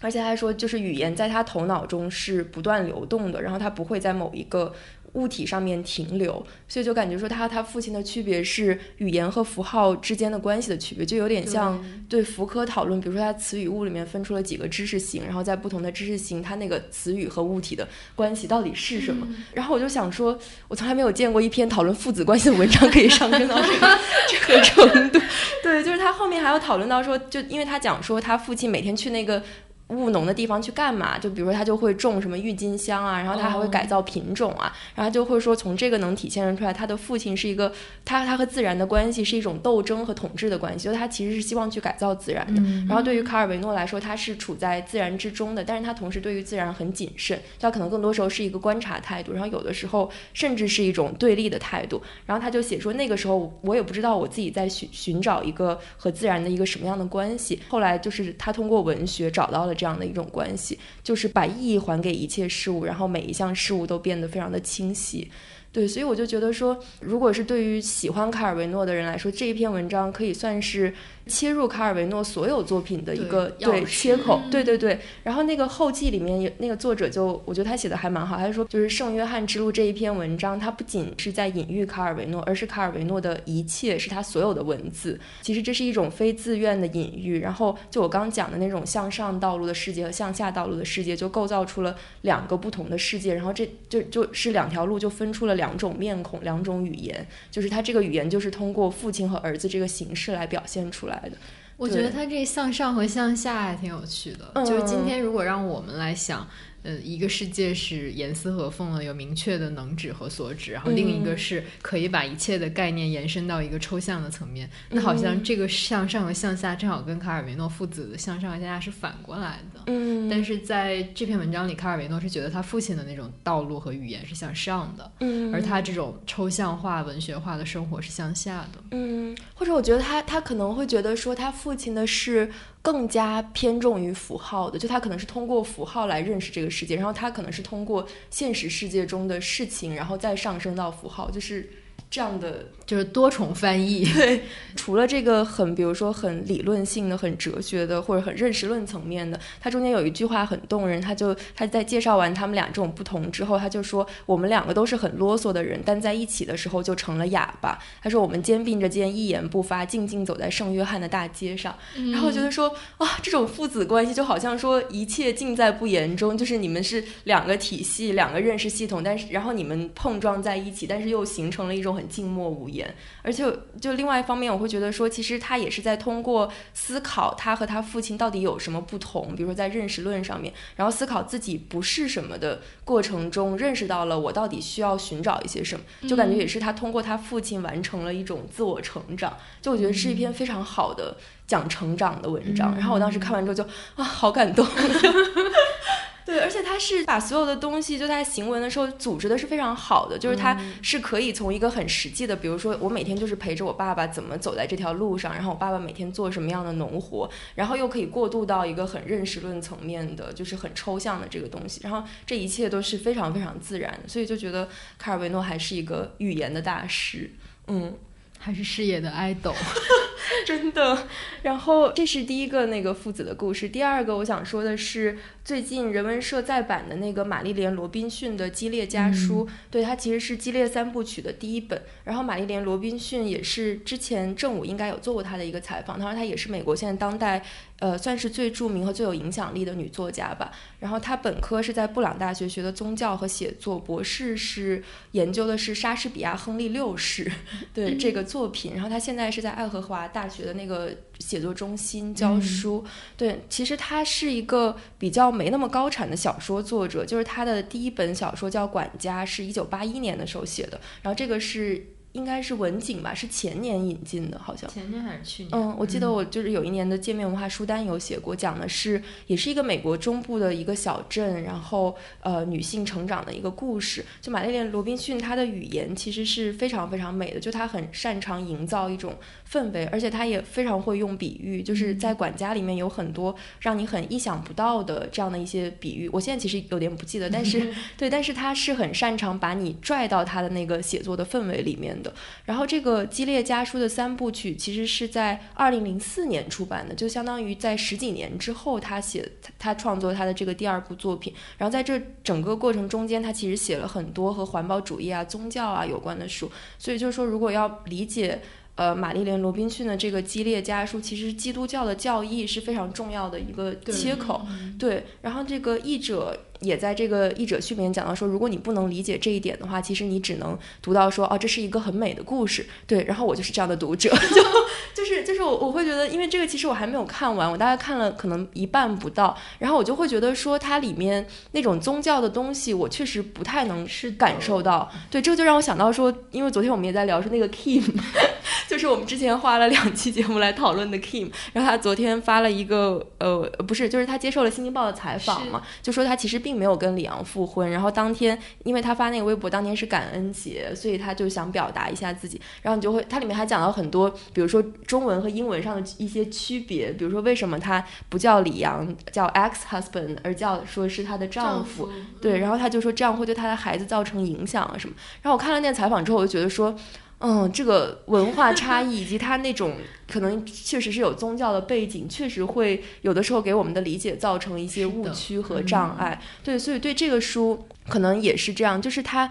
而且他还说，就是语言在他头脑中是不断流动的，然后他不会在某一个。物体上面停留，所以就感觉说他和他父亲的区别是语言和符号之间的关系的区别，就有点像对福柯讨论，比如说他词语物里面分出了几个知识型，然后在不同的知识型，它那个词语和物体的关系到底是什么？然后我就想说，我从来没有见过一篇讨论父子关系的文章可以上升到这个 这个程度。对，就是他后面还有讨论到说，就因为他讲说他父亲每天去那个。务农的地方去干嘛？就比如说他就会种什么郁金香啊，然后他还会改造品种啊，然后就会说从这个能体现出来，他的父亲是一个他他和自然的关系是一种斗争和统治的关系，就他其实是希望去改造自然的。然后对于卡尔维诺来说，他是处在自然之中的，但是他同时对于自然很谨慎，他可能更多时候是一个观察态度，然后有的时候甚至是一种对立的态度。然后他就写说那个时候我也不知道我自己在寻寻找一个和自然的一个什么样的关系，后来就是他通过文学找到了。这样的一种关系，就是把意义还给一切事物，然后每一项事物都变得非常的清晰。对，所以我就觉得说，如果是对于喜欢卡尔维诺的人来说，这一篇文章可以算是。切入卡尔维诺所有作品的一个对切口，对对对。然后那个后记里面有那个作者就，我觉得他写的还蛮好。他就说，就是圣约翰之路这一篇文章，它不仅是在隐喻卡尔维诺，而是卡尔维诺的一切，是他所有的文字。其实这是一种非自愿的隐喻。然后就我刚讲的那种向上道路的世界和向下道路的世界，就构造出了两个不同的世界。然后这就就是两条路就分出了两种面孔，两种语言。就是他这个语言就是通过父亲和儿子这个形式来表现出来。来的，我觉得他这向上和向下还挺有趣的。就是今天如果让我们来想。呃，一个世界是严丝合缝的，有明确的能指和所指，然后另一个是可以把一切的概念延伸到一个抽象的层面。那好像这个向上和向下正好跟卡尔维诺父子的向上和向下是反过来的。嗯，但是在这篇文章里，卡尔维诺是觉得他父亲的那种道路和语言是向上的，嗯，而他这种抽象化、文学化的生活是向下的。嗯，或者我觉得他他可能会觉得说他父亲的是。更加偏重于符号的，就他可能是通过符号来认识这个世界，然后他可能是通过现实世界中的事情，然后再上升到符号，就是这样的就是多重翻译。对，除了这个很，比如说很理论性的、很哲学的，或者很认识论层面的，它中间有一句话很动人。他就他在介绍完他们俩这种不同之后，他就说我们两个都是很啰嗦的人，但在一起的时候就成了哑巴。他说我们肩并着肩，一言不发，静静走在圣约翰的大街上。然后觉得说啊，这种父子关系就好像说一切尽在不言中，就是你们是两个体系、两个认识系统，但是然后你们碰撞在一起，但是又形成了一种很静默无言。而且就另外一方面，我会觉得说，其实他也是在通过思考他和他父亲到底有什么不同，比如说在认识论上面，然后思考自己不是什么的过程中，认识到了我到底需要寻找一些什么，就感觉也是他通过他父亲完成了一种自我成长。就我觉得是一篇非常好的讲成长的文章。然后我当时看完之后就啊，好感动。是把所有的东西就在行文的时候组织的是非常好的，就是他是可以从一个很实际的，比如说我每天就是陪着我爸爸怎么走在这条路上，然后我爸爸每天做什么样的农活，然后又可以过渡到一个很认识论层面的，就是很抽象的这个东西，然后这一切都是非常非常自然的，所以就觉得卡尔维诺还是一个语言的大师，嗯。还是事业的爱豆，真的。然后这是第一个那个父子的故事。第二个我想说的是，最近人文社再版的那个玛丽莲·罗宾逊的《激烈家书》，对它其实是《激烈三部曲》的第一本。然后玛丽莲·罗宾逊也是之前正午应该有做过她的一个采访，她说她也是美国现在当代。呃，算是最著名和最有影响力的女作家吧。然后她本科是在布朗大学学的宗教和写作，博士是研究的是莎士比亚《亨利六世》对这个作品。然后她现在是在爱荷华大学的那个写作中心教书。对，其实他是一个比较没那么高产的小说作者，就是他的第一本小说叫《管家》，是一九八一年的时候写的。然后这个是。应该是文景吧，是前年引进的，好像前年还是去年？嗯，我记得我就是有一年的界面文化书单有写过，讲的是也是一个美国中部的一个小镇，然后呃女性成长的一个故事。就玛丽莲·罗宾逊，她的语言其实是非常非常美的，就她很擅长营造一种氛围，而且他也非常会用比喻，就是在管家里面有很多让你很意想不到的这样的一些比喻。我现在其实有点不记得，但是 对，但是他是很擅长把你拽到他的那个写作的氛围里面。的，然后这个《激烈家书》的三部曲其实是在二零零四年出版的，就相当于在十几年之后，他写他创作他的这个第二部作品。然后在这整个过程中间，他其实写了很多和环保主义啊、宗教啊有关的书。所以就是说，如果要理解。呃，玛丽莲·罗宾逊的这个激烈家书，其实基督教的教义是非常重要的一个切口。对，然后这个译者也在这个译者序里面讲到说，如果你不能理解这一点的话，其实你只能读到说，哦，这是一个很美的故事。对，然后我就是这样的读者，就就是就是我我会觉得，因为这个其实我还没有看完，我大概看了可能一半不到，然后我就会觉得说，它里面那种宗教的东西，我确实不太能是感受到。对，这个就让我想到说，因为昨天我们也在聊说那个 Kim。就是我们之前花了两期节目来讨论的 Kim，然后他昨天发了一个呃，不是，就是他接受了《新京报》的采访嘛，就说他其实并没有跟李阳复婚，然后当天因为他发那个微博，当天是感恩节，所以他就想表达一下自己，然后你就会，它里面还讲到很多，比如说中文和英文上的一些区别，比如说为什么他不叫李阳，叫 ex husband，而叫说是他的丈夫，对，然后他就说这样会对他的孩子造成影响啊什么，然后我看了那采访之后，我就觉得说。嗯，这个文化差异以及他那种可能确实是有宗教的背景，确实会有的时候给我们的理解造成一些误区和障碍。对，所以对这个书可能也是这样，就是他，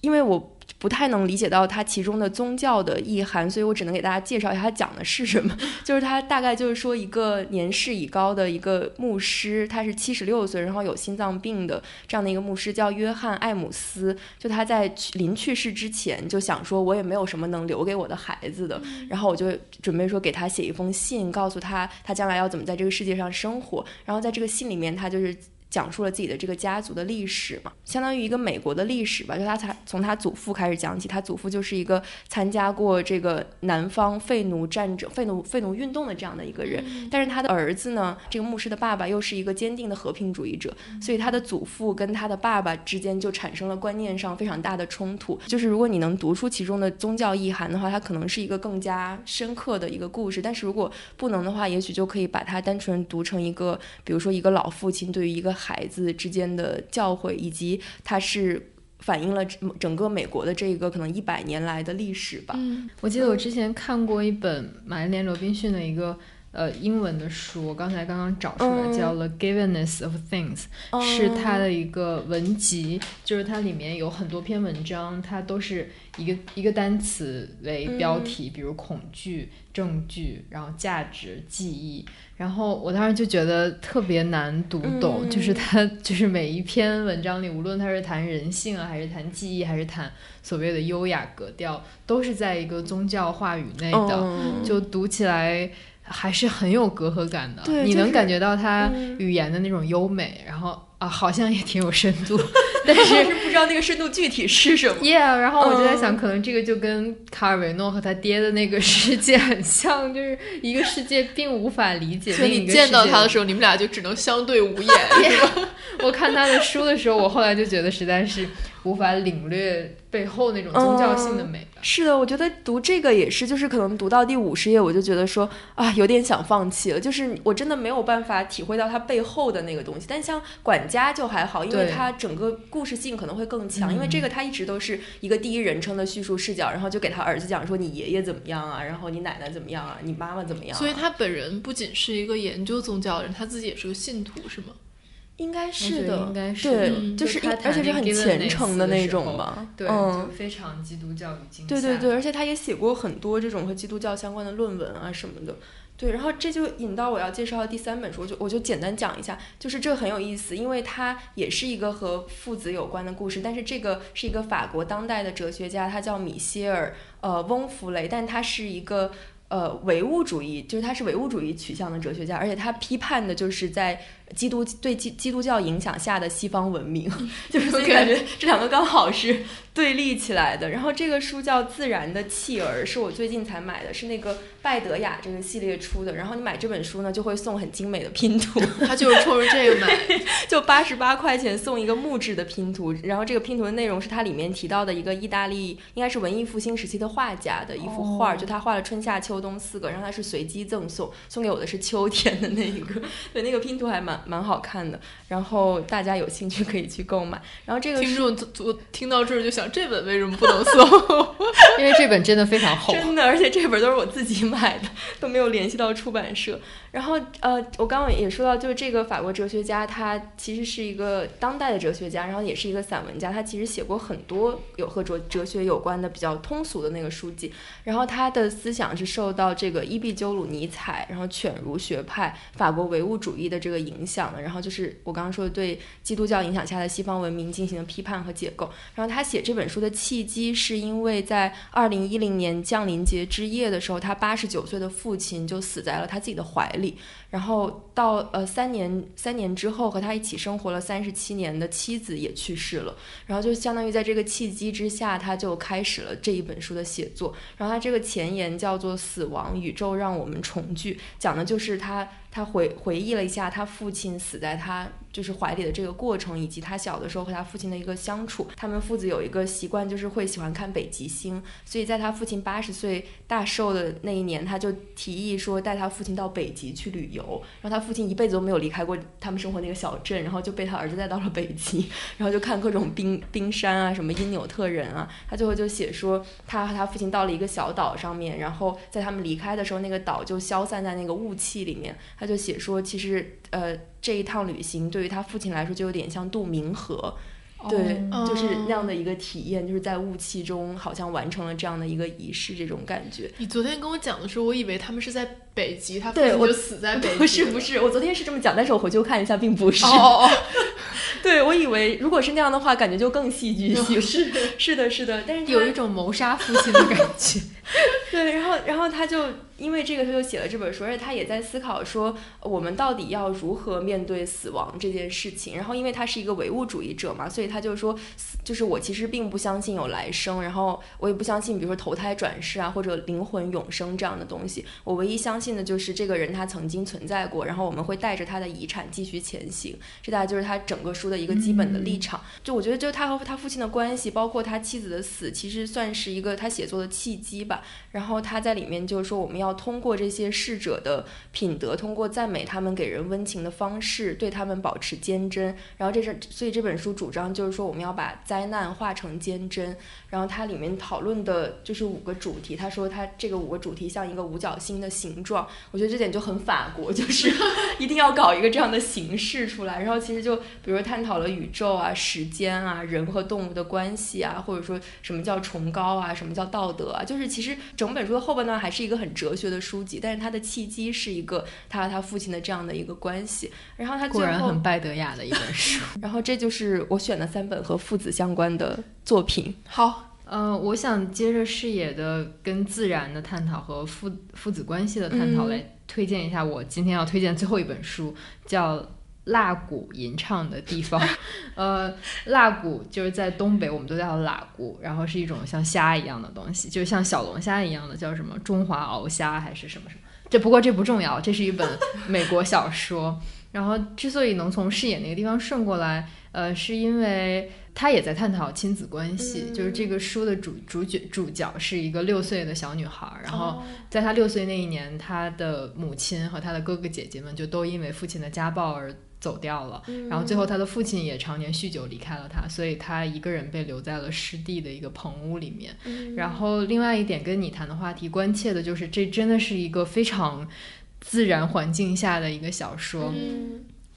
因为我。不太能理解到它其中的宗教的意涵，所以我只能给大家介绍一下它讲的是什么。就是它大概就是说一个年事已高的一个牧师，他是七十六岁，然后有心脏病的这样的一个牧师，叫约翰·艾姆斯。就他在临去世之前就想说，我也没有什么能留给我的孩子的，然后我就准备说给他写一封信，告诉他他将来要怎么在这个世界上生活。然后在这个信里面，他就是。讲述了自己的这个家族的历史嘛，相当于一个美国的历史吧。就他才从他祖父开始讲起，他祖父就是一个参加过这个南方废奴战争、废奴废奴运动的这样的一个人。但是他的儿子呢，这个牧师的爸爸又是一个坚定的和平主义者，所以他的祖父跟他的爸爸之间就产生了观念上非常大的冲突。就是如果你能读出其中的宗教意涵的话，它可能是一个更加深刻的一个故事。但是如果不能的话，也许就可以把它单纯读成一个，比如说一个老父亲对于一个。孩子之间的教诲，以及它是反映了整个美国的这个可能一百年来的历史吧。嗯，我记得我之前看过一本玛丽莲·罗宾逊的一个。呃，英文的书，我刚才刚刚找出来，叫《The Givenness of Things》，是它的一个文集，就是它里面有很多篇文章，它都是一个一个单词为标题，比如恐惧、证据，然后价值、记忆，然后我当时就觉得特别难读懂，就是他就是每一篇文章里，无论他是谈人性啊，还是谈记忆，还是谈所谓的优雅格调，都是在一个宗教话语内的，就读起来。还是很有隔阂感的，你能感觉到他语言的那种优美，然后啊，好像也挺有深度，但是不知道那个深度具体是什么。Yeah，然后我就在想，可能这个就跟卡尔维诺和他爹的那个世界很像，就是一个世界并无法理解另一个世界。见到他的时候，你们俩就只能相对无言。我看他的书的时候，我后来就觉得实在是。无法领略背后那种宗教性的美。是的，我觉得读这个也是，就是可能读到第五十页，我就觉得说啊，有点想放弃了。就是我真的没有办法体会到它背后的那个东西。但像管家就还好，因为它整个故事性可能会更强。因为这个他一直都是一个第一人称的叙述视角，然后就给他儿子讲说你爷爷怎么样啊，然后你奶奶怎么样啊，你妈妈怎么样。所以他本人不仅是一个研究宗教的人，他自己也是个信徒，是吗？应该是的，应该是对，就是而且是很虔诚的那种嘛，对，就非常基督教语境。对对对，而且他也写过很多这种和基督教相关的论文啊什么的。对，然后这就引到我要介绍的第三本书，就我就简单讲一下，就是这很有意思，因为它也是一个和父子有关的故事，但是这个是一个法国当代的哲学家，他叫米歇尔呃翁弗雷，但他是一个。呃，唯物主义就是他是唯物主义取向的哲学家，而且他批判的就是在基督对基基督教影响下的西方文明，就是所以感觉这两个刚好是对立起来的。然后这个书叫《自然的弃儿》，是我最近才买的，是那个拜德雅这个系列出的。然后你买这本书呢，就会送很精美的拼图，他就是冲着这个买，就八十八块钱送一个木质的拼图。然后这个拼图的内容是它里面提到的一个意大利应该是文艺复兴时期的画家的一幅画，就他画了春夏秋。冬四个，然后它是随机赠送，送给我的是秋天的那一个，对，那个拼图还蛮蛮好看的，然后大家有兴趣可以去购买。然后这个听众我听到这儿就想，这本为什么不能搜？因为这本真的非常厚，真的，而且这本都是我自己买的，都没有联系到出版社。然后呃，我刚刚也说到，就是这个法国哲学家，他其实是一个当代的哲学家，然后也是一个散文家，他其实写过很多有和哲哲学有关的比较通俗的那个书籍。然后他的思想是受到这个伊壁鸠鲁尼采，然后犬儒学派、法国唯物主义的这个影响的。然后就是我刚刚说的对基督教影响下的西方文明进行了批判和解构。然后他写这本书的契机是因为在二零一零年降临节之夜的时候，他八十九岁的父亲就死在了他自己的怀里。然后到呃三年三年之后，和他一起生活了三十七年的妻子也去世了，然后就相当于在这个契机之下，他就开始了这一本书的写作。然后他这个前言叫做《死亡宇宙让我们重聚》，讲的就是他。他回回忆了一下他父亲死在他就是怀里的这个过程，以及他小的时候和他父亲的一个相处。他们父子有一个习惯，就是会喜欢看北极星。所以在他父亲八十岁大寿的那一年，他就提议说带他父亲到北极去旅游。然后他父亲一辈子都没有离开过他们生活那个小镇，然后就被他儿子带到了北极，然后就看各种冰冰山啊，什么因纽特人啊。他最后就写说，他和他父亲到了一个小岛上面，然后在他们离开的时候，那个岛就消散在那个雾气里面。他就写说，其实呃，这一趟旅行对于他父亲来说，就有点像渡冥河，对，就是那样的一个体验，就是在雾气中，好像完成了这样的一个仪式，这种感觉。你昨天跟我讲的时候，我以为他们是在北极，他对我就死在北极。不是不是，我昨天是这么讲，但是我回去看一下，并不是。哦哦哦，对我以为如果是那样的话，感觉就更戏剧性。是 是的是的，但是有一种谋杀父亲的感觉。对，然后然后他就。因为这个，他就写了这本书，而且他也在思考说，我们到底要如何面对死亡这件事情。然后，因为他是一个唯物主义者嘛，所以他就说，就是我其实并不相信有来生，然后我也不相信，比如说投胎转世啊，或者灵魂永生这样的东西。我唯一相信的就是这个人他曾经存在过，然后我们会带着他的遗产继续前行。这大概就是他整个书的一个基本的立场。就我觉得，就他和他父亲的关系，包括他妻子的死，其实算是一个他写作的契机吧。然然后他在里面就是说，我们要通过这些逝者的品德，通过赞美他们给人温情的方式，对他们保持坚贞。然后这是所以这本书主张就是说，我们要把灾难化成坚贞。然后它里面讨论的就是五个主题，他说他这个五个主题像一个五角星的形状，我觉得这点就很法国，就是一定要搞一个这样的形式出来。然后其实就比如探讨了宇宙啊、时间啊、人和动物的关系啊，或者说什么叫崇高啊、什么叫道德啊，就是其实整本书的后半段还是一个很哲学的书籍，但是它的契机是一个他和他父亲的这样的一个关系。然后他果然很拜德雅的一本书。然后这就是我选的三本和父子相关的作品。好。呃，我想接着视野的跟自然的探讨和父父子关系的探讨来推荐一下我今天要推荐最后一本书，叫《蜡鼓吟唱的地方》。呃，蜡鼓就是在东北我们都叫蜡鼓，然后是一种像虾一样的东西，就像小龙虾一样的，叫什么中华鳌虾还是什么什么？这不过这不重要，这是一本 美国小说。然后之所以能从视野那个地方顺过来，呃，是因为。他也在探讨亲子关系，就是这个书的主主角主角是一个六岁的小女孩，然后在她六岁那一年，她的母亲和她的哥哥姐姐们就都因为父亲的家暴而走掉了，然后最后她的父亲也常年酗酒离开了她，所以她一个人被留在了湿地的一个棚屋里面。然后另外一点跟你谈的话题关切的就是，这真的是一个非常自然环境下的一个小说。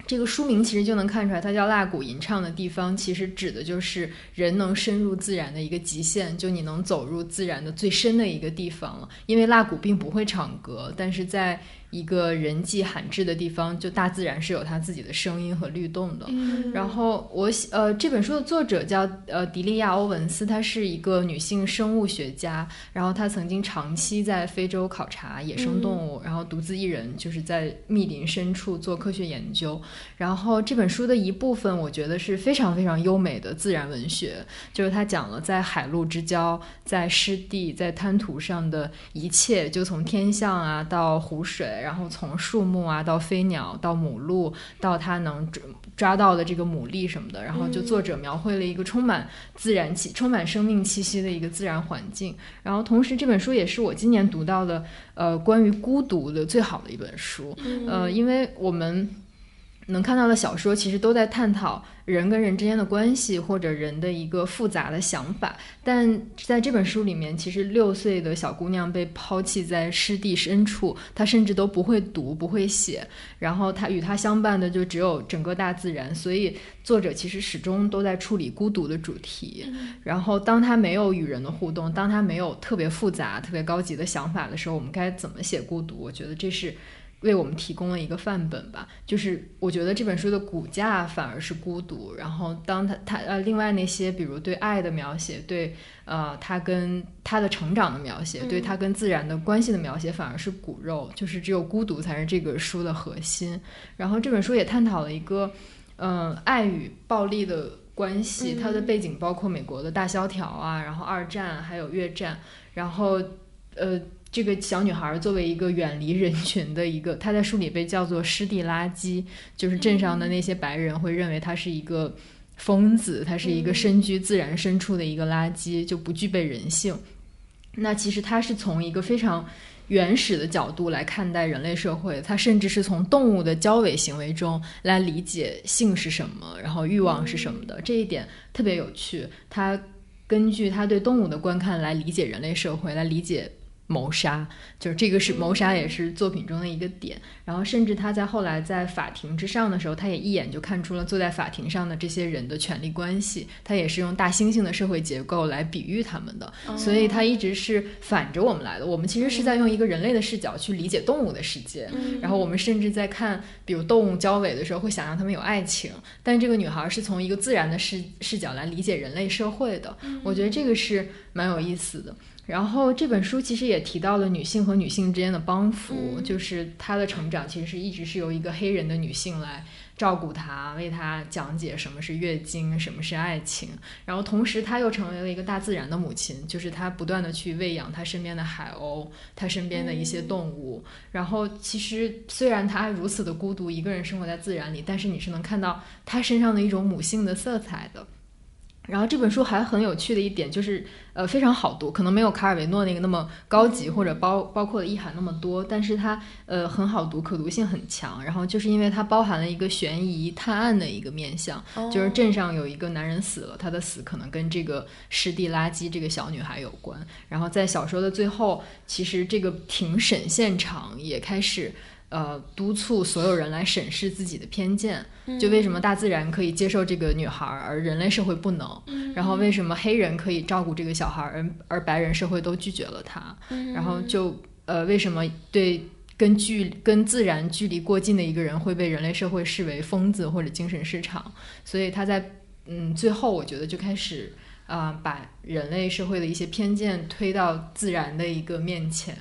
这个书名其实就能看出来，它叫蜡谷吟唱的地方，其实指的就是人能深入自然的一个极限，就你能走入自然的最深的一个地方了。因为蜡谷并不会唱歌，但是在一个人迹罕至的地方，就大自然是有它自己的声音和律动的。然后我呃这本书的作者叫呃迪利亚·欧文斯，她是一个女性生物学家，然后她曾经长期在非洲考察野生动物，然后独自一人就是在密林深处做科学研究。然后这本书的一部分，我觉得是非常非常优美的自然文学，就是他讲了在海陆之交、在湿地、在滩涂上的一切，就从天象啊到湖水。然后从树木啊到飞鸟到母鹿到它能抓抓到的这个牡蛎什么的，然后就作者描绘了一个充满自然气、充满生命气息的一个自然环境。然后同时这本书也是我今年读到的呃关于孤独的最好的一本书。呃，因为我们能看到的小说其实都在探讨。人跟人之间的关系，或者人的一个复杂的想法，但在这本书里面，其实六岁的小姑娘被抛弃在湿地深处，她甚至都不会读，不会写，然后她与她相伴的就只有整个大自然，所以作者其实始终都在处理孤独的主题。然后，当她没有与人的互动，当她没有特别复杂、特别高级的想法的时候，我们该怎么写孤独？我觉得这是。为我们提供了一个范本吧，就是我觉得这本书的骨架反而是孤独，然后当他他呃另外那些比如对爱的描写，对呃他跟他的成长的描写，对他跟自然的关系的描写反而是骨肉，就是只有孤独才是这个书的核心。然后这本书也探讨了一个嗯爱与暴力的关系，它的背景包括美国的大萧条啊，然后二战还有越战，然后呃。这个小女孩作为一个远离人群的一个，她在书里被叫做“湿地垃圾”，就是镇上的那些白人会认为她是一个疯子，她是一个身居自然深处的一个垃圾，就不具备人性。那其实她是从一个非常原始的角度来看待人类社会，她甚至是从动物的交尾行为中来理解性是什么，然后欲望是什么的。这一点特别有趣。她根据她对动物的观看来理解人类社会，来理解。谋杀就是这个是谋杀，也是作品中的一个点。然后，甚至他在后来在法庭之上的时候，他也一眼就看出了坐在法庭上的这些人的权利关系。他也是用大猩猩的社会结构来比喻他们的，所以他一直是反着我们来的。我们其实是在用一个人类的视角去理解动物的世界。然后，我们甚至在看比如动物交尾的时候，会想象他们有爱情。但这个女孩是从一个自然的视视角来理解人类社会的。我觉得这个是蛮有意思的。然后这本书其实也提到了女性和女性之间的帮扶，就是她的成长其实是一直是由一个黑人的女性来照顾她，为她讲解什么是月经，什么是爱情。然后同时她又成为了一个大自然的母亲，就是她不断的去喂养她身边的海鸥，她身边的一些动物。然后其实虽然她如此的孤独，一个人生活在自然里，但是你是能看到她身上的一种母性的色彩的。然后这本书还很有趣的一点就是，呃，非常好读，可能没有卡尔维诺那个那么高级或者包包括的意涵那么多，但是它呃很好读，可读性很强。然后就是因为它包含了一个悬疑探案的一个面向，就是镇上有一个男人死了，他的死可能跟这个湿地垃圾这个小女孩有关。然后在小说的最后，其实这个庭审现场也开始。呃，督促所有人来审视自己的偏见，就为什么大自然可以接受这个女孩，而人类社会不能？然后为什么黑人可以照顾这个小孩，而而白人社会都拒绝了他？然后就呃，为什么对跟距跟自然距离过近的一个人会被人类社会视为疯子或者精神失常？所以他在嗯最后，我觉得就开始。啊，把人类社会的一些偏见推到自然的一个面前，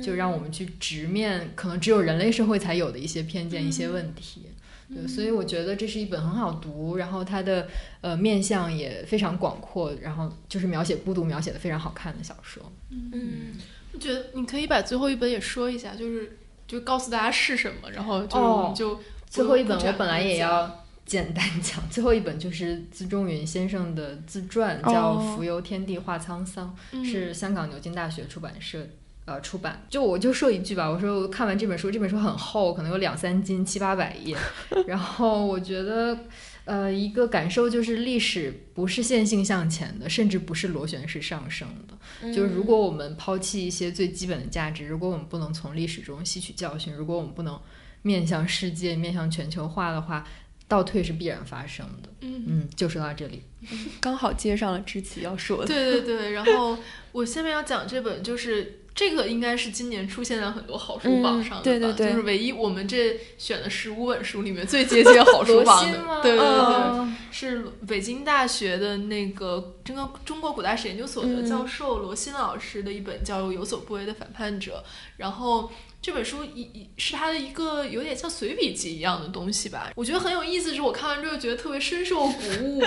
就让我们去直面可能只有人类社会才有的一些偏见、一些问题。对，所以我觉得这是一本很好读，然后它的呃面相也非常广阔，然后就是描写孤独描写的非常好看的小说。嗯，我觉得你可以把最后一本也说一下，就是就告诉大家是什么，然后就就最后一本我本来也要。简单讲，最后一本就是资中云先生的自传，叫《浮游天地话沧桑》，是香港牛津大学出版社呃出版。就我就说一句吧，我说我看完这本书，这本书很厚，可能有两三斤，七八百页。然后我觉得，呃，一个感受就是历史不是线性向前的，甚至不是螺旋式上升的。就是如果我们抛弃一些最基本的价值，如果我们不能从历史中吸取教训，如果我们不能面向世界、面向全球化的话。倒退是必然发生的，嗯。嗯，就说到这里，刚好接上了知棋要说的，对对对。然后我下面要讲这本，就是这个应该是今年出现在很多好书榜上的，对对对，就是唯一我们这选的十五本书里面最接近好书榜的，对对对，是北京大学的那个这个中国古代史研究所的教授罗新老师的一本叫《有所不为的反叛者》，然后。这本书一一是他的一个有点像随笔集一样的东西吧，我觉得很有意思。是我看完之后觉得特别深受鼓舞，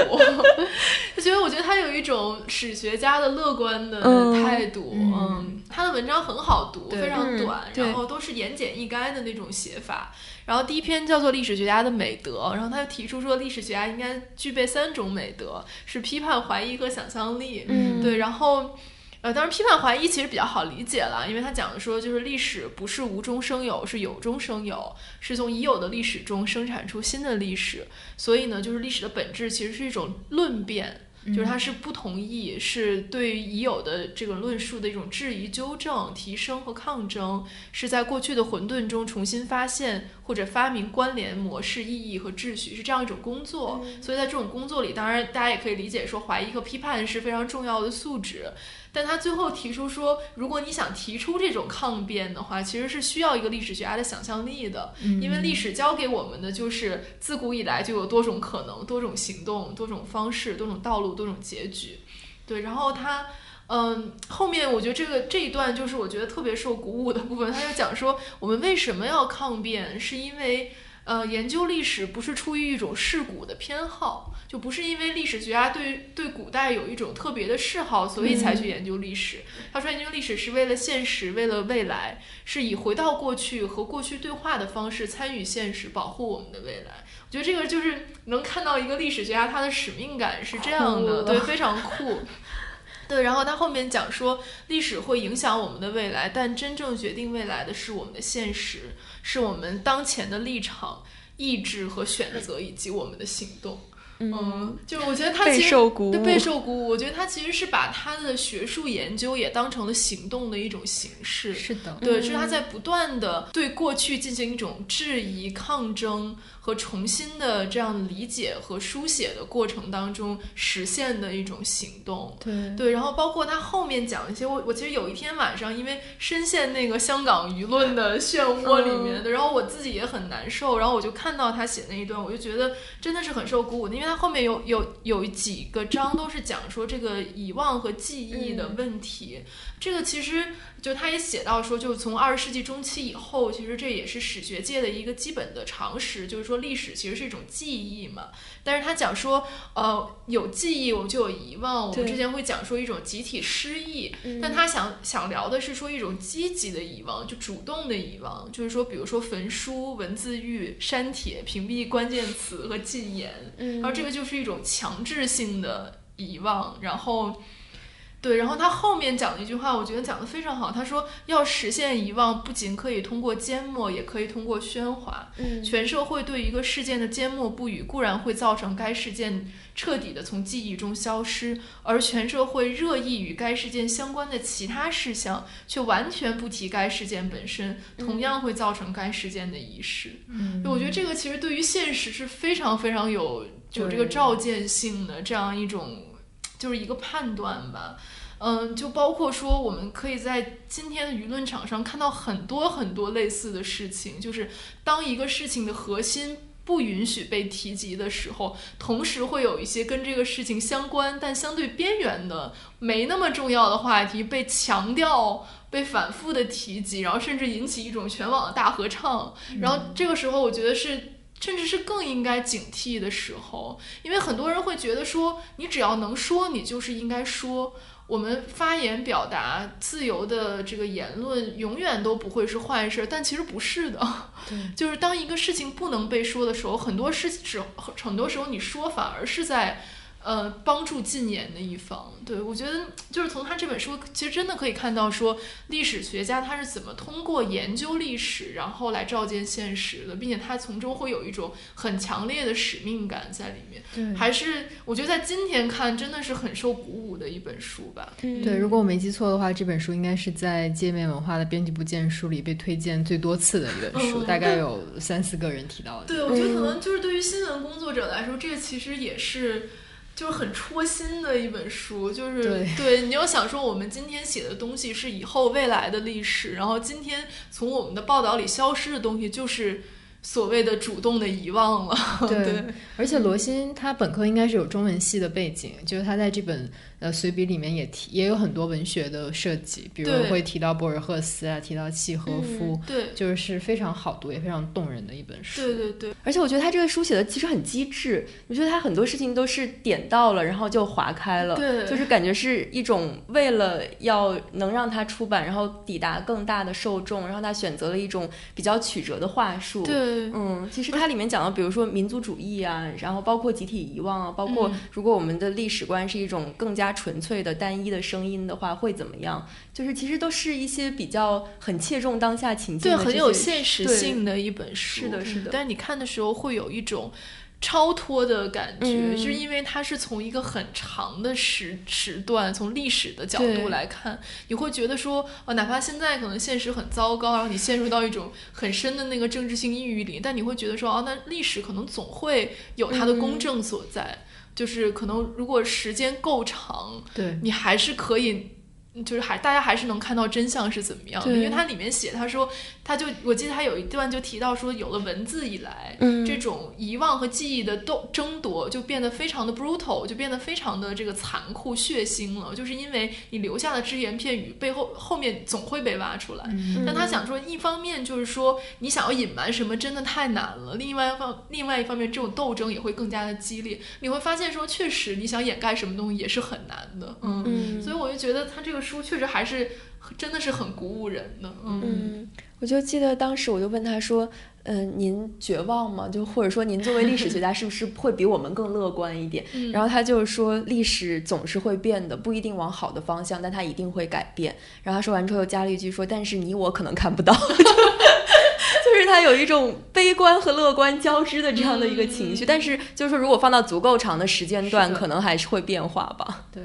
就觉得我觉得他有一种史学家的乐观的态度。嗯，他的文章很好读，非常短，然后都是言简意赅的那种写法。然后第一篇叫做《历史学家的美德》，然后他就提出说，历史学家应该具备三种美德，是批判、怀疑和想象力。嗯，对，然后。呃，当然，批判怀疑其实比较好理解了，因为他讲的说，就是历史不是无中生有，是有中生有，是从已有的历史中生产出新的历史。所以呢，就是历史的本质其实是一种论辩。就是它是不同意，是对已有的这个论述的一种质疑、纠正、提升和抗争，是在过去的混沌中重新发现或者发明关联模式、意义和秩序，是这样一种工作。所以在这种工作里，当然大家也可以理解说，怀疑和批判是非常重要的素质。但他最后提出说，如果你想提出这种抗辩的话，其实是需要一个历史学家的想象力的，因为历史教给我们的就是自古以来就有多种可能、多种行动、多种方式、多种道路、多种结局。对，然后他，嗯，后面我觉得这个这一段就是我觉得特别受鼓舞的部分，他就讲说，我们为什么要抗辩，是因为。呃，研究历史不是出于一种世故的偏好，就不是因为历史学家对对古代有一种特别的嗜好，所以才去研究历史。他说，研究历史是为了现实，为了未来，是以回到过去和过去对话的方式参与现实，保护我们的未来。我觉得这个就是能看到一个历史学家他的使命感是这样的，对，非常酷。对，然后他后面讲说，历史会影响我们的未来，但真正决定未来的是我们的现实，是我们当前的立场、意志和选择，以及我们的行动。嗯，就我觉得他其实备受鼓舞。我觉得他其实是把他的学术研究也当成了行动的一种形式。是的，对，就是他在不断的对过去进行一种质疑、抗争。和重新的这样理解和书写的过程当中实现的一种行动，对。对，然后包括他后面讲一些，我我其实有一天晚上，因为深陷那个香港舆论的漩涡里面的，然后我自己也很难受，然后我就看到他写那一段，我就觉得真的是很受鼓舞的，因为他后面有有有几个章都是讲说这个遗忘和记忆的问题，这个其实。就他也写到说，就是从二十世纪中期以后，其实这也是史学界的一个基本的常识，就是说历史其实是一种记忆嘛。但是他讲说，呃，有记忆我们就有遗忘，我们之前会讲说一种集体失忆。但他想想聊的是说一种积极的遗忘，就主动的遗忘，就是说比如说焚书、文字狱、删帖、屏蔽关键词和禁言，然后这个就是一种强制性的。遗忘，然后。对，然后他后面讲的一句话，我觉得讲的非常好。他说，要实现遗忘，不仅可以通过缄默，也可以通过喧哗。嗯，全社会对一个事件的缄默不语，固然会造成该事件彻底的从记忆中消失；而全社会热议与该事件相关的其他事项，却完全不提该事件本身，同样会造成该事件的遗失。嗯，我觉得这个其实对于现实是非常非常有有这个照见性的这样一种。就是一个判断吧，嗯，就包括说，我们可以在今天的舆论场上看到很多很多类似的事情，就是当一个事情的核心不允许被提及的时候，同时会有一些跟这个事情相关但相对边缘的、没那么重要的话题被强调、被反复的提及，然后甚至引起一种全网的大合唱。然后这个时候，我觉得是。甚至是更应该警惕的时候，因为很多人会觉得说，你只要能说，你就是应该说。我们发言表达自由的这个言论，永远都不会是坏事，但其实不是的。对，就是当一个事情不能被说的时候，很多事时很多时候你说反而是在。呃，帮助禁言的一方，对我觉得就是从他这本书，其实真的可以看到说，历史学家他是怎么通过研究历史，然后来照见现实的，并且他从中会有一种很强烈的使命感在里面。对，还是我觉得在今天看，真的是很受鼓舞的一本书吧。对，如果我没记错的话，这本书应该是在界面文化的编辑部荐书里被推荐最多次的一本书，大概有三四个人提到的。对，我觉得可能就是对于新闻工作者来说，这个其实也是。就是很戳心的一本书，就是对你要想说，我们今天写的东西是以后未来的历史，然后今天从我们的报道里消失的东西，就是所谓的主动的遗忘了。对，而且罗欣他本科应该是有中文系的背景，就是他在这本。呃，随笔里面也提，也有很多文学的设计，比如会提到博尔赫斯啊，提到契诃夫，对，就是非常好读也非常动人的一本书。对对对，而且我觉得他这个书写的其实很机智，我觉得他很多事情都是点到了，然后就划开了，对，就是感觉是一种为了要能让他出版，然后抵达更大的受众，然后他选择了一种比较曲折的话术。对，嗯，其实它里面讲的，比如说民族主义啊，然后包括集体遗忘啊，包括如果我们的历史观是一种更加。纯粹的单一的声音的话会怎么样？就是其实都是一些比较很切中当下情境，对，很有现实性的一本书。是的，是的。但是你看的时候会有一种超脱的感觉，就是因为它是从一个很长的时时段，从历史的角度来看，你会觉得说，哦，哪怕现在可能现实很糟糕，然后你陷入到一种很深的那个政治性抑郁里，但你会觉得说，哦，那历史可能总会有它的公正所在。就是可能，如果时间够长，对你还是可以。就是还大家还是能看到真相是怎么样的，因为它里面写，他说，他就我记得他有一段就提到说，有了文字以来，这种遗忘和记忆的斗争夺就变得非常的 brutal，就变得非常的这个残酷血腥了，就是因为你留下的只言片语背后后面总会被挖出来。但他想说，一方面就是说你想要隐瞒什么真的太难了，另外一方另外一方面这种斗争也会更加的激烈。你会发现说，确实你想掩盖什么东西也是很难的，嗯，所以我就觉得他这个。书确实还是真的是很鼓舞人的，嗯，我就记得当时我就问他说，嗯，您绝望吗？就或者说您作为历史学家是不是会比我们更乐观一点？然后他就说，历史总是会变的，不一定往好的方向，但它一定会改变。然后他说完之后又加了一句说，但是你我可能看不到，就是他有一种悲观和乐观交织的这样的一个情绪。但是就是说，如果放到足够长的时间段，可能还是会变化吧。对。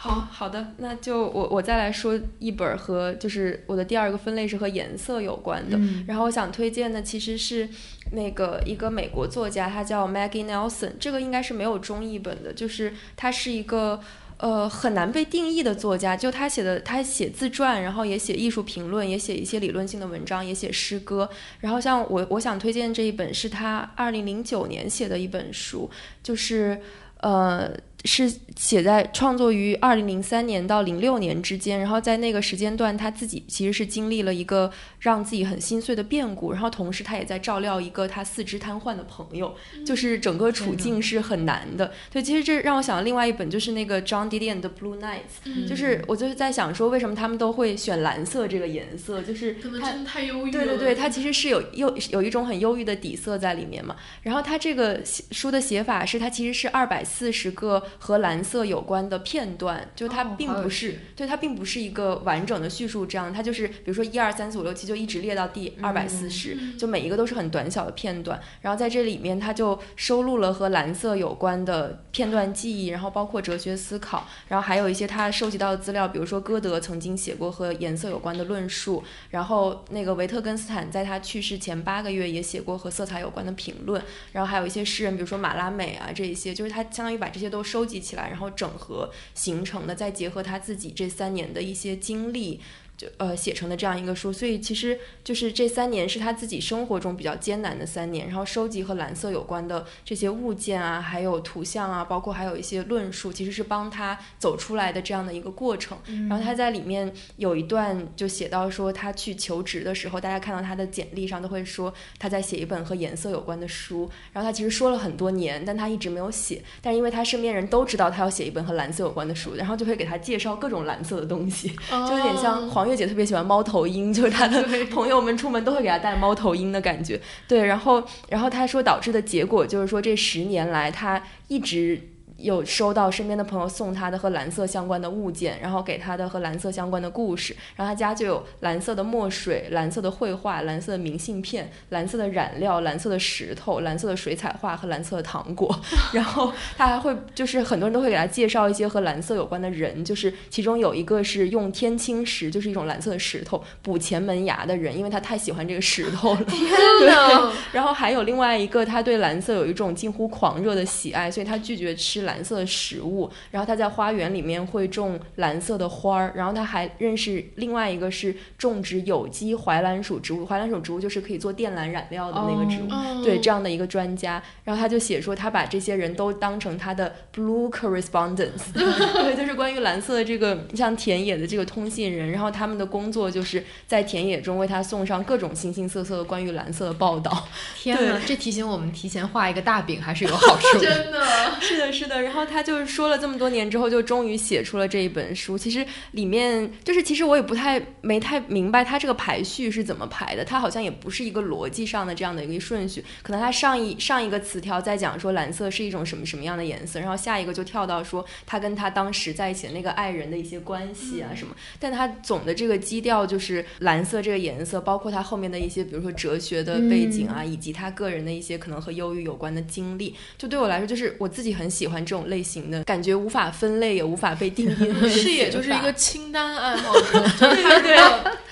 好好的，那就我我再来说一本和就是我的第二个分类是和颜色有关的。然后我想推荐的其实是那个一个美国作家，他叫 Maggie Nelson，这个应该是没有中译本的，就是他是一个呃很难被定义的作家。就他写的，他写自传，然后也写艺术评论，也写一些理论性的文章，也写诗歌。然后像我我想推荐这一本是他二零零九年写的一本书，就是呃。是写在创作于二零零三年到零六年之间，然后在那个时间段，他自己其实是经历了一个让自己很心碎的变故，然后同时他也在照料一个他四肢瘫痪的朋友，就是整个处境是很难的。对，其实这让我想到另外一本，就是那个 John Didion 的 Blue Nights，就是我就是在想说，为什么他们都会选蓝色这个颜色？就是可能真的太忧郁了。对对对，它其实是有忧有一种很忧郁的底色在里面嘛。然后他这个书的写法是，它其实是二百四十个。和蓝色有关的片段，就它并不是，对它并不是一个完整的叙述，这样它就是比如说一二三四五六七就一直列到第二百四十，就每一个都是很短小的片段，然后在这里面它就收录了和蓝色有关的片段记忆，然后包括哲学思考，然后还有一些他收集到的资料，比如说歌德曾经写过和颜色有关的论述，然后那个维特根斯坦在他去世前八个月也写过和色彩有关的评论，然后还有一些诗人，比如说马拉美啊这一些，就是他相当于把这些都收收集起来，然后整合形成的，再结合他自己这三年的一些经历。就呃写成的这样一个书，所以其实就是这三年是他自己生活中比较艰难的三年，然后收集和蓝色有关的这些物件啊，还有图像啊，包括还有一些论述，其实是帮他走出来的这样的一个过程。然后他在里面有一段就写到说，他去求职的时候，大家看到他的简历上都会说他在写一本和颜色有关的书，然后他其实说了很多年，但他一直没有写，但是因为他身边人都知道他要写一本和蓝色有关的书，然后就会给他介绍各种蓝色的东西，就有点像黄。月姐特别喜欢猫头鹰，就是她的 朋友们出门都会给她带猫头鹰的感觉。对，然后，然后她说导致的结果就是说，这十年来她一直。有收到身边的朋友送他的和蓝色相关的物件，然后给他的和蓝色相关的故事，然后他家就有蓝色的墨水、蓝色的绘画、蓝色的明信片、蓝色的染料、蓝色的石头、蓝色的水彩画和蓝色的糖果。然后他还会就是很多人都会给他介绍一些和蓝色有关的人，就是其中有一个是用天青石，就是一种蓝色的石头补前门牙的人，因为他太喜欢这个石头了。天哪！然后还有另外一个，他对蓝色有一种近乎狂热的喜爱，所以他拒绝吃。蓝色的食物，然后他在花园里面会种蓝色的花儿，然后他还认识另外一个是种植有机怀蓝属植物，怀蓝属植物就是可以做靛蓝染料的那个植物，对这样的一个专家，然后他就写说他把这些人都当成他的 blue correspondence，对，就是关于蓝色的这个像田野的这个通信人，然后他们的工作就是在田野中为他送上各种形形色色的关于蓝色的报道。天哪，这提醒我们提前画一个大饼还是有好处，真的。是的，是的。然后他就是说了这么多年之后，就终于写出了这一本书。其实里面就是，其实我也不太没太明白他这个排序是怎么排的。他好像也不是一个逻辑上的这样的一个顺序。可能他上一上一个词条在讲说蓝色是一种什么什么样的颜色，然后下一个就跳到说他跟他当时在一起的那个爱人的一些关系啊什么。但他总的这个基调就是蓝色这个颜色，包括他后面的一些，比如说哲学的背景啊，以及他个人的一些可能和忧郁有关的经历。就对我来说，就是我自己很喜欢。这种类型的感觉无法分类，也无法被定义。视野就是一个清单爱好者，对 对。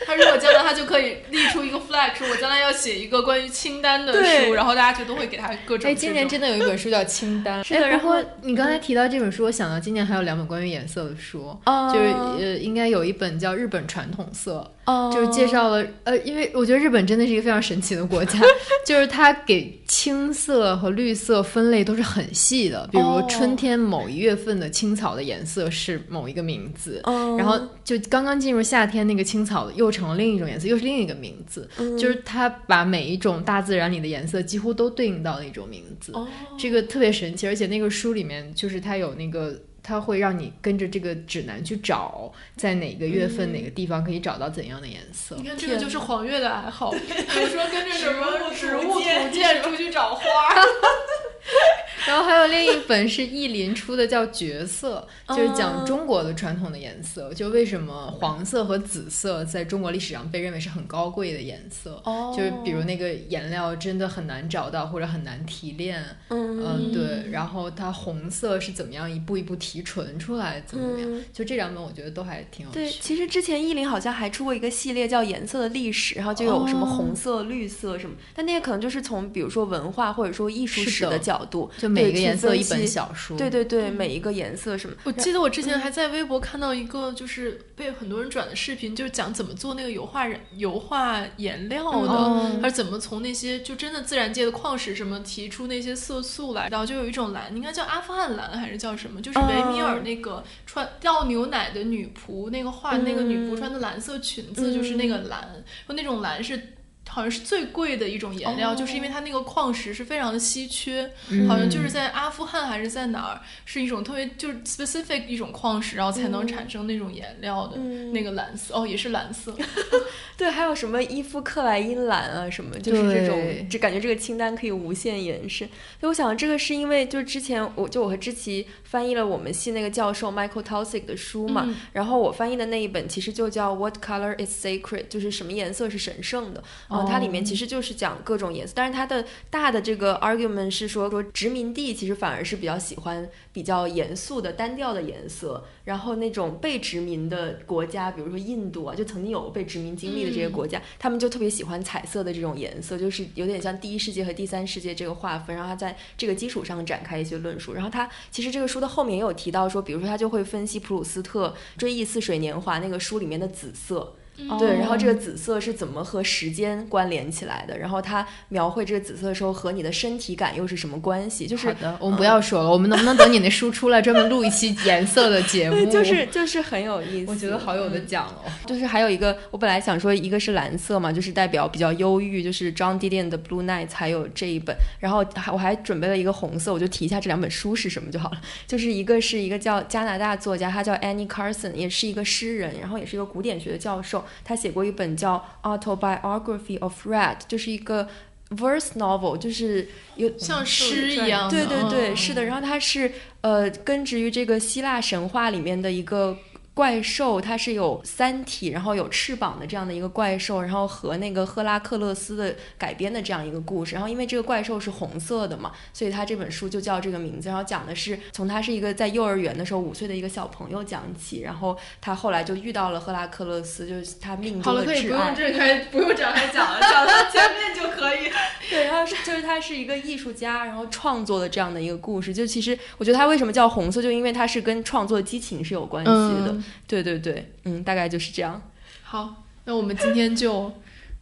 他如果将来他就可以立出一个 flag，说我将来要写一个关于清单的书，然后大家就都会给他各种。哎，今年真的有一本书叫《清单》。是的，然后你刚才提到这本书，我想到今年还有两本关于颜色的书，就是呃，应该有一本叫《日本传统色》。就是介绍了，呃，因为我觉得日本真的是一个非常神奇的国家，就是它给青色和绿色分类都是很细的，比如春天某一月份的青草的颜色是某一个名字，然后就刚刚进入夏天那个青草又成了另一种颜色，又是另一个名字，就是它把每一种大自然里的颜色几乎都对应到了一种名字，这个特别神奇，而且那个书里面就是它有那个。它会让你跟着这个指南去找，在哪个月份、哪个地方可以找到怎样的颜色。你看，这个就是黄月的爱好，比如说跟着什么植物图鉴出去找花。然后还有另一本是意林出的，叫《角色》，就是讲中国的传统的颜色，就为什么黄色和紫色在中国历史上被认为是很高贵的颜色。哦，就是比如那个颜料真的很难找到或者很难提炼。嗯，对。然后它红色是怎么样一步一步提纯出来，怎么怎么样？就这两本我觉得都还挺有趣。对，其实之前意林好像还出过一个系列叫《颜色的历史》，然后就有什么红色、绿色什么，但那个可能就是从比如说文化或者说艺术史的角度。就每个颜色一本小书，对对对，每一个颜色什么？我记得我之前还在微博看到一个，就是被很多人转的视频，就是讲怎么做那个油画染、油画颜料的，还是怎么从那些就真的自然界的矿石什么提出那些色素来，然后就有一种蓝，应该叫阿富汗蓝还是叫什么？就是维米尔那个穿倒牛奶的女仆那个画那个女仆穿的蓝色裙子，就是那个蓝，说那种蓝是。好像是最贵的一种颜料，就是因为它那个矿石是非常的稀缺，好像就是在阿富汗还是在哪儿，是一种特别就是 specific 一种矿石，然后才能产生那种颜料的那个蓝色，哦，也是蓝色。对，还有什么伊夫克莱因蓝啊什么，就是这种，就感觉这个清单可以无限延伸。所以我想，这个是因为就是之前我就我和知琪翻译了我们系那个教授 Michael Taussig 的书嘛，然后我翻译的那一本其实就叫 What Color is Sacred，就是什么颜色是神圣的。哦，它里面其实就是讲各种颜色，但是它的大的这个 argument 是说说殖民地其实反而是比较喜欢比较严肃的单调的颜色。然后那种被殖民的国家，比如说印度啊，就曾经有被殖民经历的这些国家，他们就特别喜欢彩色的这种颜色，就是有点像第一世界和第三世界这个划分。然后他在这个基础上展开一些论述。然后他其实这个书的后面也有提到说，比如说他就会分析普鲁斯特《追忆似水年华》那个书里面的紫色。对，然后这个紫色是怎么和时间关联起来的？然后他描绘这个紫色的时候和你的身体感又是什么关系？就是好的，我们不要说了，我们能不能等你那书出来，专门录一期颜色的节 目？就是就是很有意思，我觉得好有的讲哦。就是还有一个，我本来想说一个是蓝色嘛，就是代表比较忧郁，就是 John Didion 的 Blue Nights，还有这一本。然后还我还准备了一个红色，我就提一下这两本书是什么就好了。就是一个是一个叫加拿大作家，他叫 Annie Carson，也是一个诗人，然后也是一个古典学的教授，他写过一本。叫 Autobiography of Red，就是一个 verse novel，就是有像诗一样。对对对，是的。然后它是呃根植于这个希腊神话里面的一个。怪兽它是有三体，然后有翅膀的这样的一个怪兽，然后和那个赫拉克勒斯的改编的这样一个故事。然后因为这个怪兽是红色的嘛，所以它这本书就叫这个名字。然后讲的是从他是一个在幼儿园的时候五岁的一个小朋友讲起，然后他后来就遇到了赫拉克勒斯，就是他命中的挚爱。好了，可以不用这开，不用展开讲了，讲到前面就可以。对，然后是就是他是一个艺术家，然后创作的这样的一个故事。就其实我觉得他为什么叫红色，就因为他是跟创作激情是有关系的。对对对，嗯，大概就是这样。好，那我们今天就，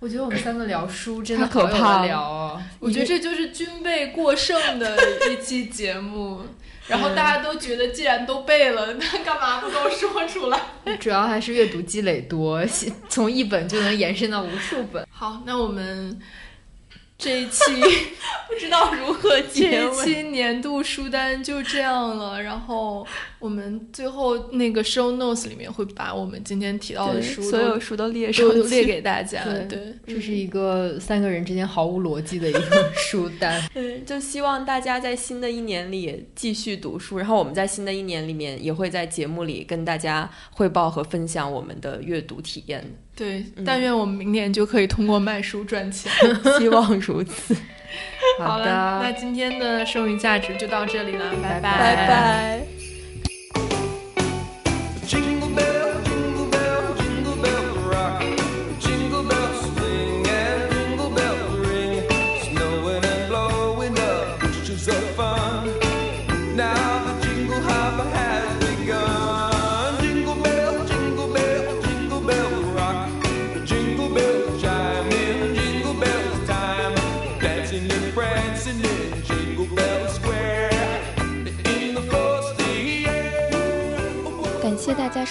我觉得我们三个聊书真的可怕聊哦！我觉得这就是军备过剩的一期节目，然后大家都觉得既然都背了，那干嘛不都说出来？主要还是阅读积累多，从一本就能延伸到无数本。好，那我们。这一期不知道如何结尾。这期年度书单就这样了，然后我们最后那个 show notes 里面会把我们今天提到的书，所有书都列上，都列给大家。对，这是一个三个人之间毫无逻辑的一个 书单。嗯，就希望大家在新的一年里继续读书，然后我们在新的一年里面也会在节目里跟大家汇报和分享我们的阅读体验。对，但愿我们明年就可以通过卖书赚钱，希望如此。好的，那今天的剩余价值就到这里了，拜拜，